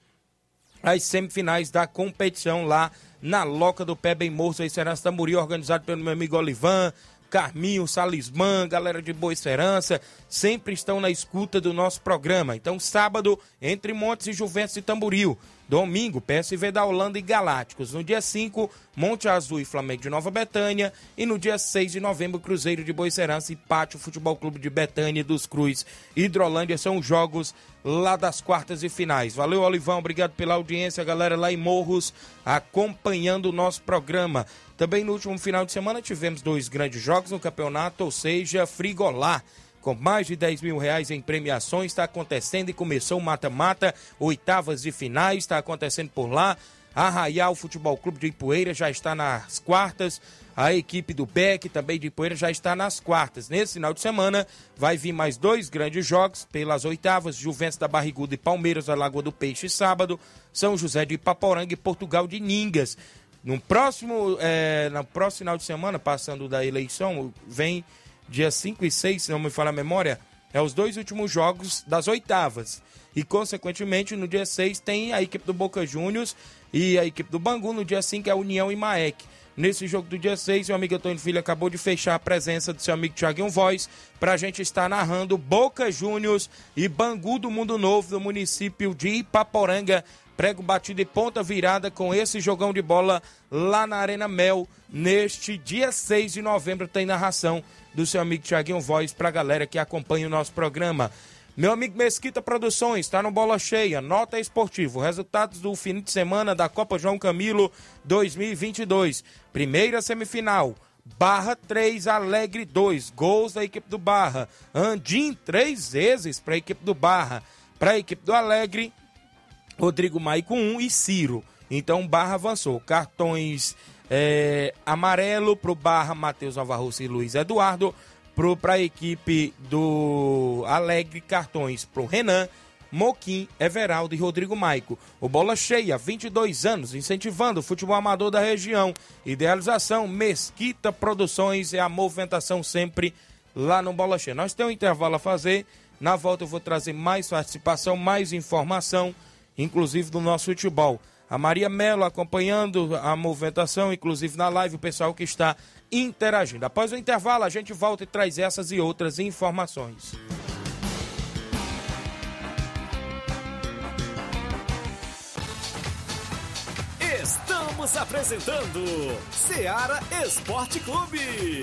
as semifinais da competição lá na Loca do Pé Bem Moço, em Serança Tamboril, organizado pelo meu amigo Olivan, Carminho, Salismã, galera de Boa Esperança, sempre estão na escuta do nosso programa. Então, sábado, entre Montes e Juventus e Tamboril. Domingo, PSV da Holanda e Galácticos. No dia 5, Monte Azul e Flamengo de Nova Betânia. E no dia 6 de novembro, Cruzeiro de Boa Serança e Pátio Futebol Clube de Betânia dos Cruz. Hidrolândia são jogos lá das quartas e finais. Valeu, Olivão. Obrigado pela audiência, galera lá em Morros, acompanhando o nosso programa. Também no último final de semana tivemos dois grandes jogos no campeonato, ou seja, Frigolá com mais de 10 mil reais em premiações. Está acontecendo e começou o mata-mata, oitavas de finais, está acontecendo por lá. Arraial Futebol Clube de Ipueira já está nas quartas. A equipe do Beck, também de Ipueira, já está nas quartas. Nesse final de semana vai vir mais dois grandes jogos pelas oitavas: Juventus da Barriguda e Palmeiras da Lagoa do Peixe, sábado. São José de Ipaporanga e Portugal de Ningas. No próximo, é, no próximo final de semana, passando da eleição, vem dia 5 e 6, se não me falha a memória, é os dois últimos jogos das oitavas. E, consequentemente, no dia 6 tem a equipe do Boca Juniors e a equipe do Bangu. No dia 5 é a União e Maek. Nesse jogo do dia 6, meu amigo Antônio Filho acabou de fechar a presença do seu amigo Thiaguinho Voz para a gente estar narrando Boca Juniors e Bangu do Mundo Novo do município de Ipaporanga. Prego batido e ponta virada com esse jogão de bola lá na Arena Mel. Neste dia 6 de novembro tem narração do seu amigo Tiaguinho Voz para a galera que acompanha o nosso programa. Meu amigo Mesquita Produções, está no Bola Cheia, nota esportivo, resultados do fim de semana da Copa João Camilo 2022. Primeira semifinal, Barra 3, Alegre 2, gols da equipe do Barra. Andim três vezes para a equipe do Barra. Para a equipe do Alegre, Rodrigo Maico 1 e Ciro. Então Barra avançou. Cartões é, amarelo para o Barra, Matheus Alvarroso e Luiz Eduardo. Para a equipe do Alegre, cartões para o Renan, Moquim, Everaldo e Rodrigo Maico. O Bola Cheia, 22 anos, incentivando o futebol amador da região. Idealização, Mesquita Produções é a movimentação sempre lá no Bola Cheia. Nós temos um intervalo a fazer. Na volta eu vou trazer mais participação, mais informação, inclusive do nosso futebol a Maria Mello acompanhando a movimentação, inclusive na live, o pessoal que está interagindo. Após o intervalo, a gente volta e traz essas e outras informações. Estamos apresentando Seara Esporte Clube.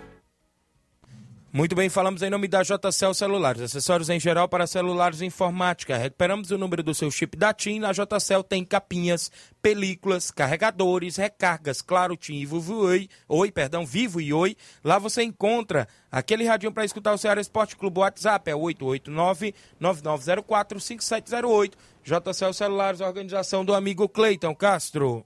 Muito bem, falamos em nome da JCL Celulares, acessórios em geral para celulares e informática. Recuperamos o número do seu chip da TIM. Na JCL tem capinhas, películas, carregadores, recargas, claro, TIM e Vivo Oi, Oi, perdão, Vivo e Oi. Lá você encontra aquele radinho para escutar o Ceará Esporte Clube. O WhatsApp é 889-9904-5708. JCL Celulares, organização do amigo Cleiton Castro.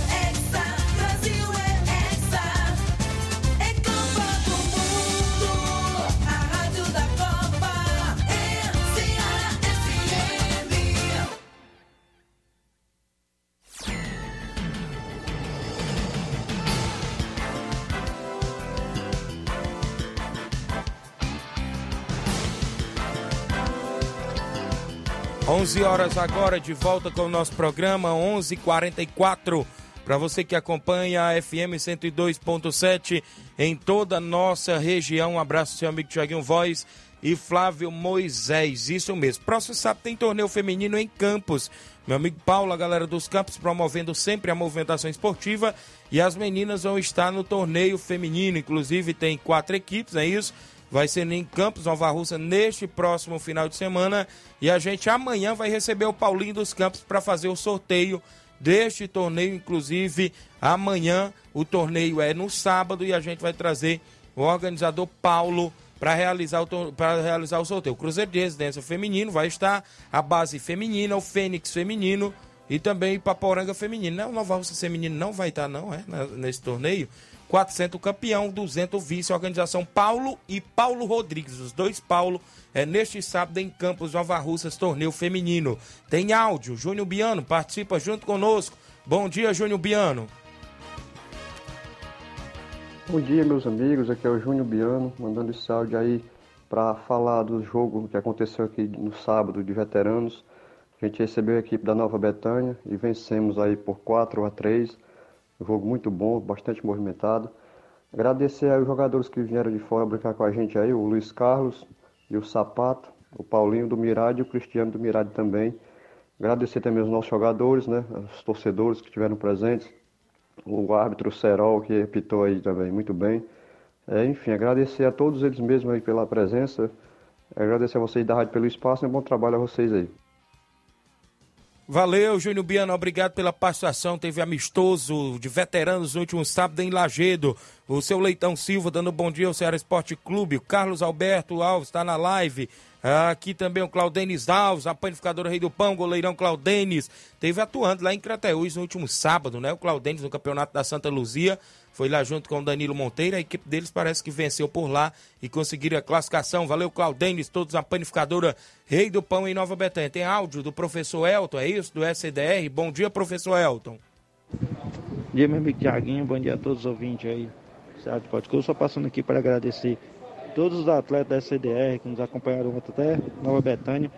11 horas agora, de volta com o nosso programa, 11:44 h 44 Para você que acompanha a FM 102.7 em toda a nossa região, um abraço, seu amigo Tiaguinho Voz e Flávio Moisés. Isso mesmo. Próximo sábado tem torneio feminino em Campos. Meu amigo Paulo, a galera dos Campos, promovendo sempre a movimentação esportiva. E as meninas vão estar no torneio feminino. Inclusive, tem quatro equipes, é isso? Vai ser em Campos, Nova Russa, neste próximo final de semana. E a gente amanhã vai receber o Paulinho dos Campos para fazer o sorteio deste torneio. Inclusive, amanhã o torneio é no sábado e a gente vai trazer o organizador Paulo para realizar, o, realizar o sorteio. O Cruzeiro de Residência Feminino vai estar, a base feminina, o Fênix Feminino e também Paporanga Feminino. Não, o Nova Russa Feminino não vai estar, não, é? Nesse torneio. 400 campeão, 200 vice, organização Paulo e Paulo Rodrigues, os dois Paulo, é neste sábado em Campos Nova Russas, torneio feminino. Tem áudio, Júnior Biano participa junto conosco. Bom dia, Júnior Biano. Bom dia, meus amigos. Aqui é o Júnior Biano, mandando esse áudio aí para falar do jogo que aconteceu aqui no sábado de veteranos. A gente recebeu a equipe da Nova Betânia e vencemos aí por 4 a 3 um jogo muito bom, bastante movimentado. Agradecer aos jogadores que vieram de fora brincar com a gente aí, o Luiz Carlos e o Sapato, o Paulinho do Mirade e o Cristiano do Mirade também. Agradecer também aos nossos jogadores, né, os torcedores que estiveram presentes, o árbitro Serol que apitou aí também muito bem. É, enfim, agradecer a todos eles mesmos aí pela presença. Agradecer a vocês da rádio pelo espaço e um bom trabalho a vocês aí. Valeu, Júnior Biano, obrigado pela participação. Teve amistoso de veteranos no último sábado em Lagedo. O seu Leitão Silva dando bom dia ao Ceará Esporte Clube. O Carlos Alberto Alves está na live. Aqui também o Claudenis Alves, a panificadora Rei do Pão, goleirão Claudenis. Teve atuando lá em Crateús no último sábado, né? O Claudenis no campeonato da Santa Luzia. Foi lá junto com o Danilo Monteiro. A equipe deles parece que venceu por lá e conseguiram a classificação. Valeu, Claudenis, todos a panificadora Rei do Pão em Nova Betânia. Tem áudio do professor Elton, é isso? Do SDR. Bom dia, professor Elton. Bom dia, meu amigo Tiaguinho. Bom dia a todos os ouvintes aí. Pode Eu só passando aqui para agradecer todos os atletas da SDR que nos acompanharam até Nova Betânia,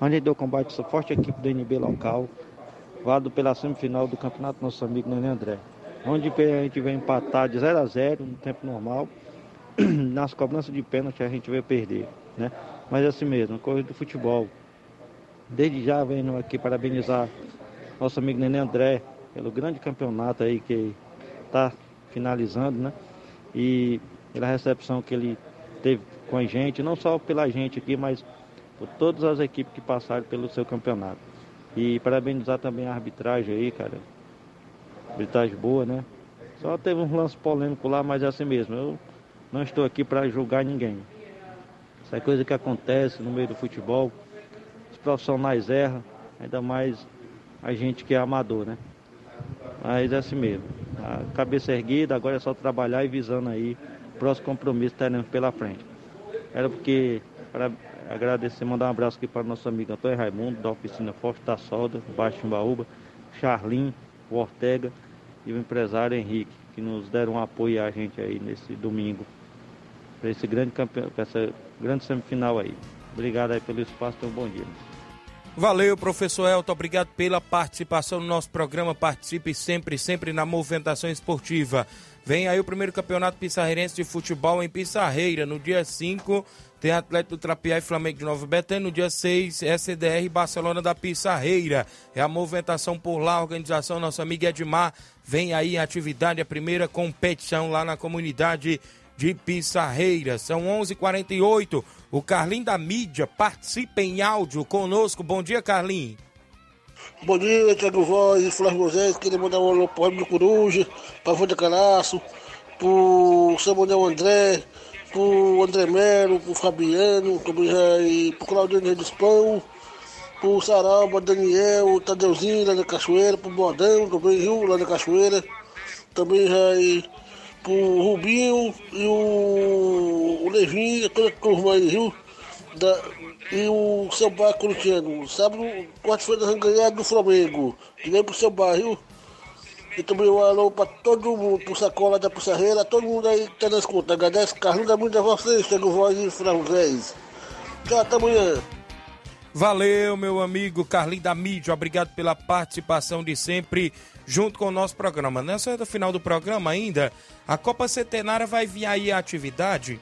onde deu combate essa forte equipe do NB local, válido pela semifinal do campeonato nosso amigo Nenê André, onde a gente veio empatar de 0 a 0 no tempo normal, nas cobranças de pênalti a gente veio perder, né? Mas é assim mesmo, coisa do futebol. Desde já venho aqui parabenizar nosso amigo Nenê André pelo grande campeonato aí que está finalizando, né? E pela recepção que ele teve com a gente, não só pela gente aqui, mas por todas as equipes que passaram pelo seu campeonato. E parabenizar também a arbitragem aí, cara. Arbitragem boa, né? Só teve um lance polêmico lá, mas é assim mesmo. Eu não estou aqui para julgar ninguém. Isso é coisa que acontece no meio do futebol. Os profissionais erram, ainda mais a gente que é amador, né? Mas é assim mesmo. A cabeça erguida, agora é só trabalhar e visando aí o próximo compromisso que teremos pela frente. Era porque, para agradecer, mandar um abraço aqui para o nosso amigo Antônio Raimundo, da oficina Forte da Solda, Baixo Timbaúba, Charlin, o Ortega e o empresário Henrique, que nos deram apoio a gente aí nesse domingo, para esse grande campeão, para essa grande semifinal aí. Obrigado aí pelo espaço, tenham um bom dia. Valeu, professor Elton. Obrigado pela participação no nosso programa. Participe sempre, sempre na movimentação esportiva. Vem aí o primeiro campeonato pissarreirense de futebol em Pissarreira. No dia 5, tem Atlético do Trapiá e Flamengo de Nova Betânia. No dia 6, SDR Barcelona da Pissarreira. É a movimentação por lá, a organização, nosso amigo Edmar. Vem aí a atividade, a primeira competição lá na comunidade de Pissarreira. São 11:48. h 48 O Carlinho da Mídia participa em áudio conosco. Bom dia, Carlinho. Bom dia, Thiago Voz e Flávio Moisés. Queria mandar um alô pro do Coruja, pra Vanda Calaço, pro Samuel André, pro André Melo, pro Fabiano, e pro Claudinho dos Pão, pro Saralba, Daniel, Tadeuzinho lá da Cachoeira, pro Bordão, também Rio, lá da Cachoeira. Também já pro Rubinho e o, o Levinho, toda a turma aí, viu? Da, e o seu bar corintiano. Sábado, quarta-feira, nós ganhar do Flamengo. Diga pro seu bar, viu? E também alô pra todo mundo, pro Sacola da Pussarreira, todo mundo aí que tá nas contas. Agradece, Carlos, da muito a vocês, Chega Voz e Franzés. Tchau, até amanhã. Valeu, meu amigo Carlinho da Mídia. Obrigado pela participação de sempre junto com o nosso programa. Nessa reta final do programa ainda, a Copa Centenária vai vir aí a atividade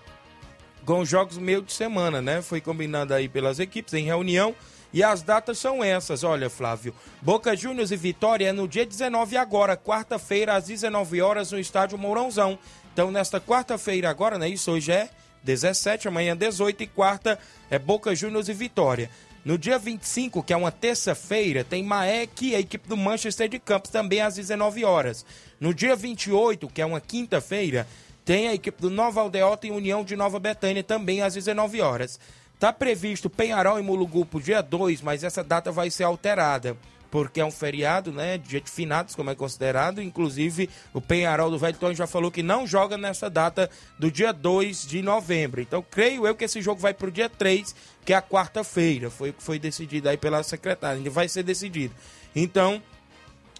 com jogos meio de semana, né? Foi combinado aí pelas equipes em reunião. E as datas são essas, olha, Flávio. Boca Juniors e Vitória é no dia 19 agora, quarta-feira, às 19 horas, no estádio Mourãozão. Então, nesta quarta-feira agora, né? Isso hoje é 17, amanhã 18 e quarta é Boca Juniors e Vitória. No dia 25, que é uma terça-feira, tem Maek e a equipe do Manchester de Campos também às 19 horas. No dia 28, que é uma quinta-feira, tem a equipe do Nova Aldeota e União de Nova Betânia também às 19 horas. Está previsto Penharol e Mulugu para dia 2, mas essa data vai ser alterada porque é um feriado, né? Dia de finados, como é considerado. Inclusive, o Penharol do Velho Tony já falou que não joga nessa data do dia 2 de novembro. Então, creio eu que esse jogo vai para o dia 3, que é a quarta-feira. Foi o que foi decidido aí pela secretária. Ainda vai ser decidido. Então,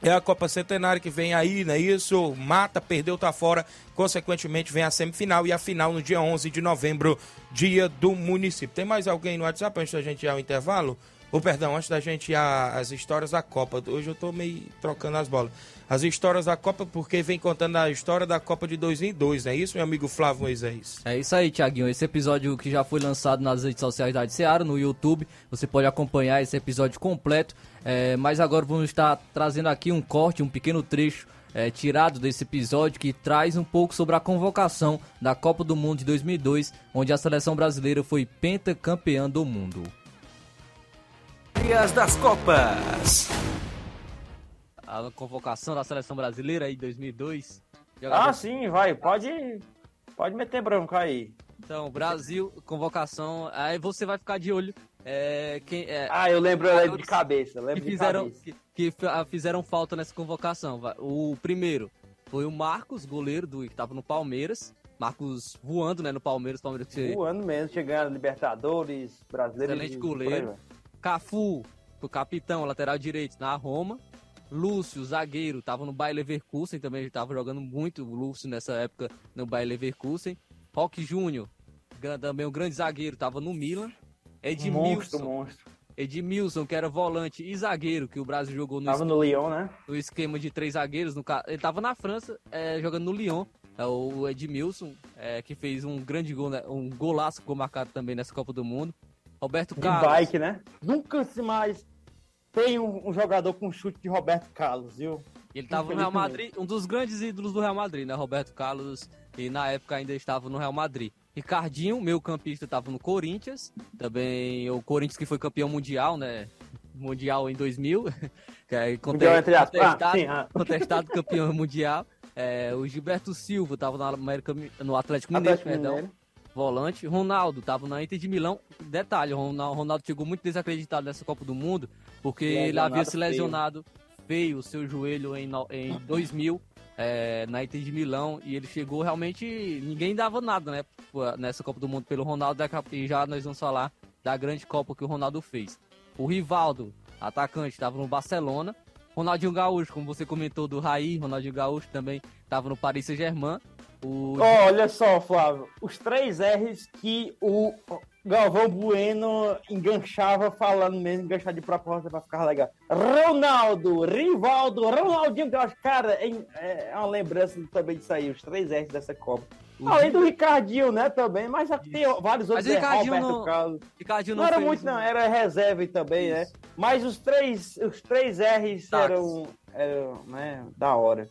é a Copa Centenária que vem aí, não é isso? Mata, perdeu, tá fora. Consequentemente, vem a semifinal e a final no dia 11 de novembro, dia do município. Tem mais alguém no WhatsApp antes da gente ir ao intervalo? Ou, perdão, antes da gente ir às histórias da Copa. Hoje eu tô meio trocando as bolas. As histórias da Copa, porque vem contando a história da Copa de 2002, não é isso, meu amigo Flávio Moisés? É isso aí, Tiaguinho. Esse episódio que já foi lançado nas redes sociais da Seara, no YouTube, você pode acompanhar esse episódio completo. É, mas agora vamos estar trazendo aqui um corte, um pequeno trecho é, tirado desse episódio que traz um pouco sobre a convocação da Copa do Mundo de 2002, onde a seleção brasileira foi pentacampeã do mundo. Dias das Copas. A convocação da seleção brasileira aí 2002. Ah, sim, vai, pode pode meter branco aí. Então, Brasil, convocação, aí você vai ficar de olho é, quem, é, ah, eu lembro, eu lembro de cabeça. Lembro que fizeram, cabeça. Que, que, fizeram falta nessa convocação. O primeiro foi o Marcos, goleiro do que estava no Palmeiras. Marcos voando, né, no Palmeiras. Palmeiras que... Voando mesmo, chegando a Libertadores, brasileiro. Excelente goleiro. Cafu, o capitão, lateral direito na Roma. Lúcio, zagueiro, estava no Bayer Leverkusen, também estava jogando muito o Lúcio nessa época no Bayer Leverkusen. Rock Júnior, também um grande zagueiro, estava no Milan. Edmilson. Monstro, monstro. Edmilson, que era volante e zagueiro, que o Brasil jogou no, tava esquema, no Lyon, né? no esquema de três zagueiros. No, ele estava na França é, jogando no Lyon. É, o Edmilson, é, que fez um grande gol, né, um golaço gol marcado também nessa Copa do Mundo. Roberto de Carlos. bike, né? Nunca se mais tem um, um, jogador com chute de Roberto Carlos, viu? Ele estava no Real Madrid, um dos grandes ídolos do Real Madrid, né? Roberto Carlos, e na época ainda estava no Real Madrid. Ricardinho, meu campista, estava no Corinthians. Também o Corinthians que foi campeão mundial, né? Mundial em 2000. Que é. Contestado, ah, contestado campeão mundial. É, o Gilberto Silva estava no, América, no Atlético Mineiro, Atlético perdão. Volante. Ronaldo tava na Inter de Milão. Detalhe, o Ronaldo, Ronaldo chegou muito desacreditado nessa Copa do Mundo, porque ele havia se lesionado feio o seu joelho em, em 2000 é, na Inter de Milão e ele chegou realmente ninguém dava nada né nessa Copa do Mundo pelo Ronaldo e já nós vamos falar da grande Copa que o Ronaldo fez o Rivaldo atacante estava no Barcelona Ronaldinho Gaúcho como você comentou do Raí Ronaldinho Gaúcho também estava no Paris Saint-Germain o Olha só, Flávio, os três R's que o Galvão Bueno enganchava falando mesmo, enganchar de proposta pra ficar legal. Ronaldo, Rivaldo, Ronaldinho Gaúcho. Cara, é, uma lembrança também disso aí, os três R's dessa Copa. Além do Ricardinho, né, também, mas já tem vários Mas outros. o é, Ricardinho Roberto não- Carlos. Ricardinho não, não era muito, um- não, era reserva também, né? Mas os três, os três R's eram, eram, né, da hora.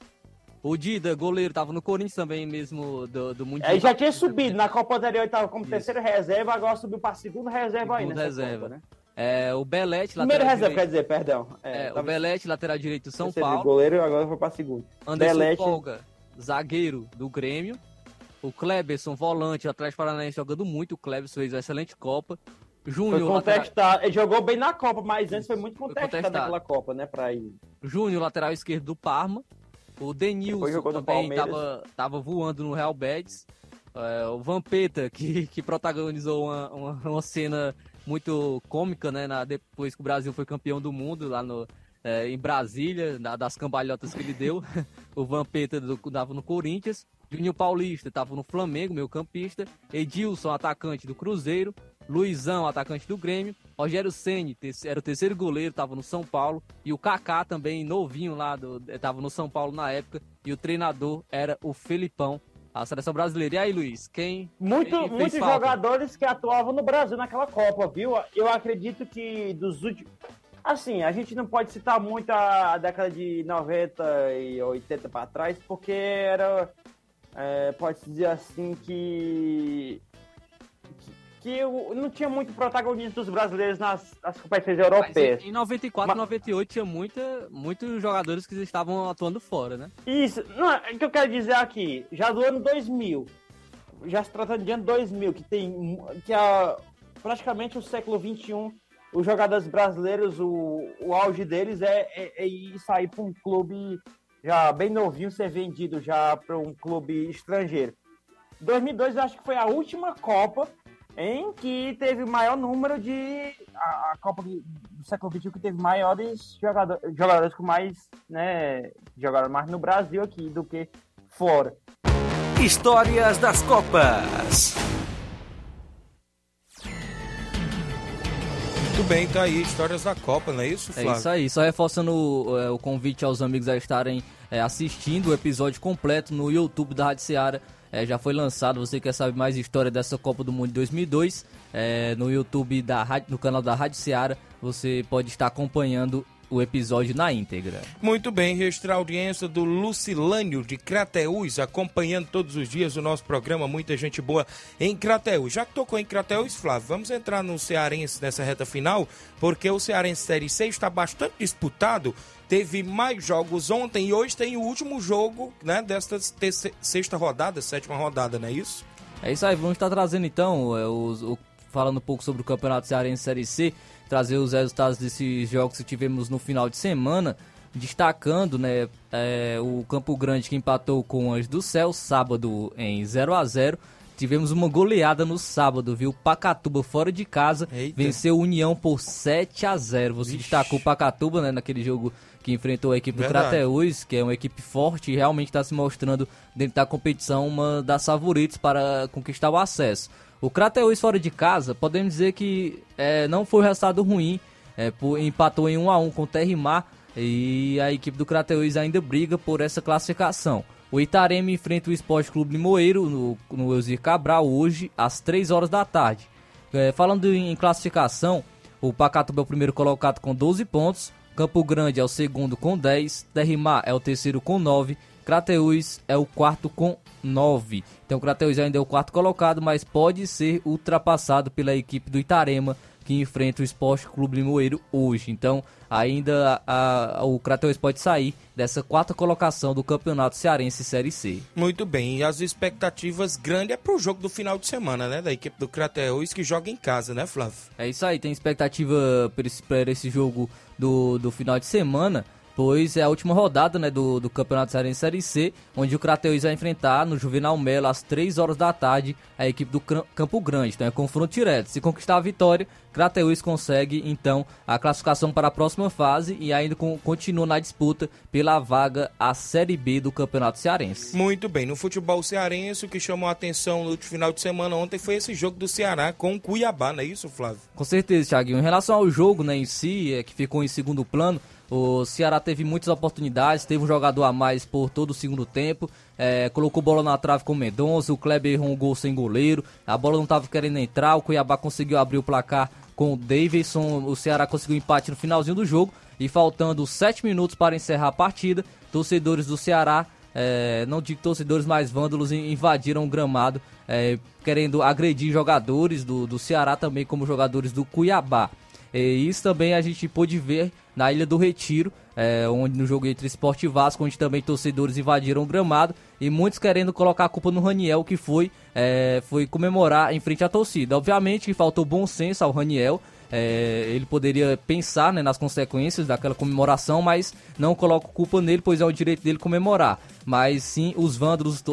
O Dida goleiro tava no Corinthians também mesmo do, do Mundial Aí já tinha subido, na Copa anterior ele tava como terceira reserva, agora subiu pra segunda reserva Segundo nessa reserva. Copa, né? É, o Belete, lateral reserva, quer direito. dizer, perdão. É, o tava Belete, lateral direito do São terceiro de Paulo. goleiro, agora foi pra segunda. Anderson Belete, Polga, zagueiro do Grêmio. O Kleberson, volante, o Atlético Paranaense jogando muito. O Kleberson fez uma excelente Copa. foi Júnior, lateral, contestado. Ele jogou bem na Copa, mas antes foi muito contestado, contestado. naquela Copa, né, pra ir. Júnior, lateral esquerdo do Parma. O Denilson também tava, tava voando no Real Betis. É, o Vampeta, que, que protagonizou uma, uma, uma cena muito cômica, né? na- depois que o Brasil foi campeão do mundo lá no, é, em Brasília, na- das cambalhotas que ele deu. o Vampeta do- tava no Corinthians. Juninho Paulista tava no Flamengo, meio campista. Edilson, atacante do Cruzeiro. Luizão, atacante do Grêmio. Rogério Ceni era o terceiro goleiro, tava no São Paulo. E o Kaká também, novinho lá, do, tava no São Paulo na época. E o treinador era o Felipão, a seleção brasileira. E aí, Luiz, quem. Muito, quem muitos falta? jogadores que atuavam no Brasil naquela Copa, viu? Eu acredito que dos últimos. Assim, a gente não pode citar muito a década de 90 e 80 para trás, porque era. É, Pode-se dizer assim que. Que o- não tinha muito protagonismo dos brasileiros nas, nas competições Mas europeias. em, em 94, 98 tinha muita, muitos jogadores que estavam atuando fora, né? Isso, não, é o que eu quero dizer aqui, já do ano 2000, já se tratando de ano 2000, que tem, que é praticamente o século 21, os jogadores brasileiros, o, o auge deles é, é, é ir sair para um clube já bem novinho, ser vendido já para um clube estrangeiro. 2002 eu acho que foi a última Copa em que teve maior número de a, a Copa do século XXI que teve maiores jogador, jogadores com mais, né, jogaram mais no Brasil aqui do que fora. Histórias das Copas. Muito bem, tá aí, histórias da Copa, não é isso, É Flávio? isso aí, só reforçando é, o convite aos amigos a estarem é, assistindo o episódio completo no YouTube da Rádio Seara. É, já foi lançado, você quer saber mais história dessa Copa do Mundo de 2002, é, no YouTube, da, no canal da Rádio Seara, você pode estar acompanhando o episódio na íntegra. Muito bem, registrar a audiência do Lucilânio de Crateús, acompanhando todos os dias o nosso programa, muita gente boa em Crateús. Já que tocou em Crateús, Flávio, vamos entrar no Cearense nessa reta final, porque o Cearense Série C está bastante disputado, teve mais jogos ontem e hoje tem o último jogo, né, desta sexta rodada, sétima rodada, não é isso? É isso aí, vamos estar trazendo então, é, os- o- falando um pouco sobre o Campeonato Cearense Série C, trazer os resultados desses jogos que tivemos no final de semana, destacando né, é, o Campo Grande que empatou com o Anjo do Céu, sábado em 0 a 0 Tivemos uma goleada no sábado, viu? Pacatuba fora de casa venceu o União por 7 a 0 Você destacou o Pacatuba né, naquele jogo que enfrentou a equipe do Verdade. Crateús, que é uma equipe forte e realmente está se mostrando dentro da competição uma das favoritas para conquistar o acesso. O Crateús fora de casa, podemos dizer que é, não foi um resultado ruim, é, por- empatou em 1 a 1 com o Terrimar e a equipe do Crateús ainda briga por essa classificação. O Itarema enfrenta o Esporte Clube Limoeiro no, no Elzir Cabral hoje às 3 horas da tarde. É, falando em classificação, o Pacatuba é o primeiro colocado com 12 pontos, Campo Grande é o segundo com 10, Terrimar é o terceiro com 9, Crateús é o quarto com 9. Então o Crateús ainda é o quarto colocado, mas pode ser ultrapassado pela equipe do Itarema, que enfrenta o Esporte Clube Limoeiro hoje. Então, ainda a, a, o Crateus pode sair dessa quarta colocação do Campeonato Cearense Série C. Muito bem, e as expectativas grandes é pro jogo do final de semana, né? Da equipe do Crateus que joga em casa, né, Flávio? É isso aí, tem expectativa para esse, esse jogo do, do final de semana pois é a última rodada né, do, do Campeonato Cearense Série C, onde o Crateus vai enfrentar no Juvenal Melo às 3 horas da tarde a equipe do Campo Grande. Então é confronto direto. Se conquistar a vitória, Crateus consegue então a classificação para a próxima fase e ainda com, continua na disputa pela vaga à Série B do Campeonato Cearense. Muito bem, no futebol cearense o que chamou a atenção no final de semana ontem foi esse jogo do Ceará com o Cuiabá, não é isso, Flávio? Com certeza, Thiaguinho. Em relação ao jogo né, em si, é, que ficou em segundo plano, o Ceará teve muitas oportunidades, teve um jogador a mais por todo o segundo tempo, é, colocou bola na trave com o Mendonça, o Kleber errou um gol sem goleiro, a bola não estava querendo entrar, o Cuiabá conseguiu abrir o placar com o Davidson, o Ceará conseguiu empate no finalzinho do jogo e faltando 7 minutos para encerrar a partida, torcedores do Ceará, é, não digo torcedores, mas vândalos invadiram o gramado, é, querendo agredir jogadores do, do Ceará também como jogadores do Cuiabá. E isso também a gente pôde ver na Ilha do Retiro, é, onde no jogo entre Esporte e Vasco, onde também torcedores invadiram o gramado e muitos querendo colocar a culpa no Raniel, que foi, é, foi comemorar em frente à torcida. Obviamente que faltou bom senso ao Raniel, é, ele poderia pensar né, nas consequências daquela comemoração, mas não coloco culpa nele, pois é o direito dele comemorar. Mas sim os vândalos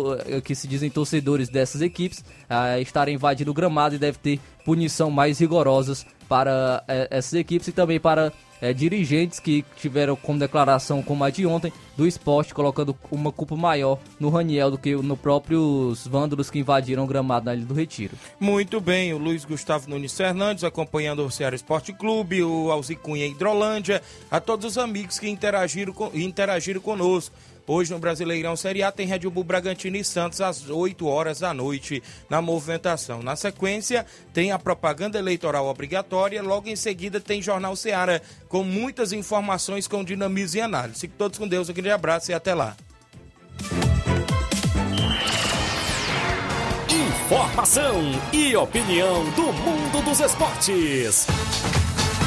que se dizem torcedores dessas equipes é, estarem invadindo o gramado e deve ter punição mais rigorosas para é, essas equipes e também para é, dirigentes que tiveram como declaração, como a de ontem, do esporte, colocando uma culpa maior no Raniel do que no próprios vândalos que invadiram o gramado na Ilha do Retiro. Muito bem, o Luiz Gustavo Nunes Fernandes acompanhando o Ceará Esporte Clube, o Alzi Cunha Hidrolândia, a todos os amigos que interagiram, interagiram conosco. Hoje no Brasileirão Série A tem Red Bull Bragantino e Santos às 8 horas da noite na movimentação. Na sequência, tem a propaganda eleitoral obrigatória. Logo em seguida, tem Jornal Seara com muitas informações com dinamismo e análise. Fiquem todos com Deus, um grande abraço e até lá. Informação e opinião do mundo dos esportes.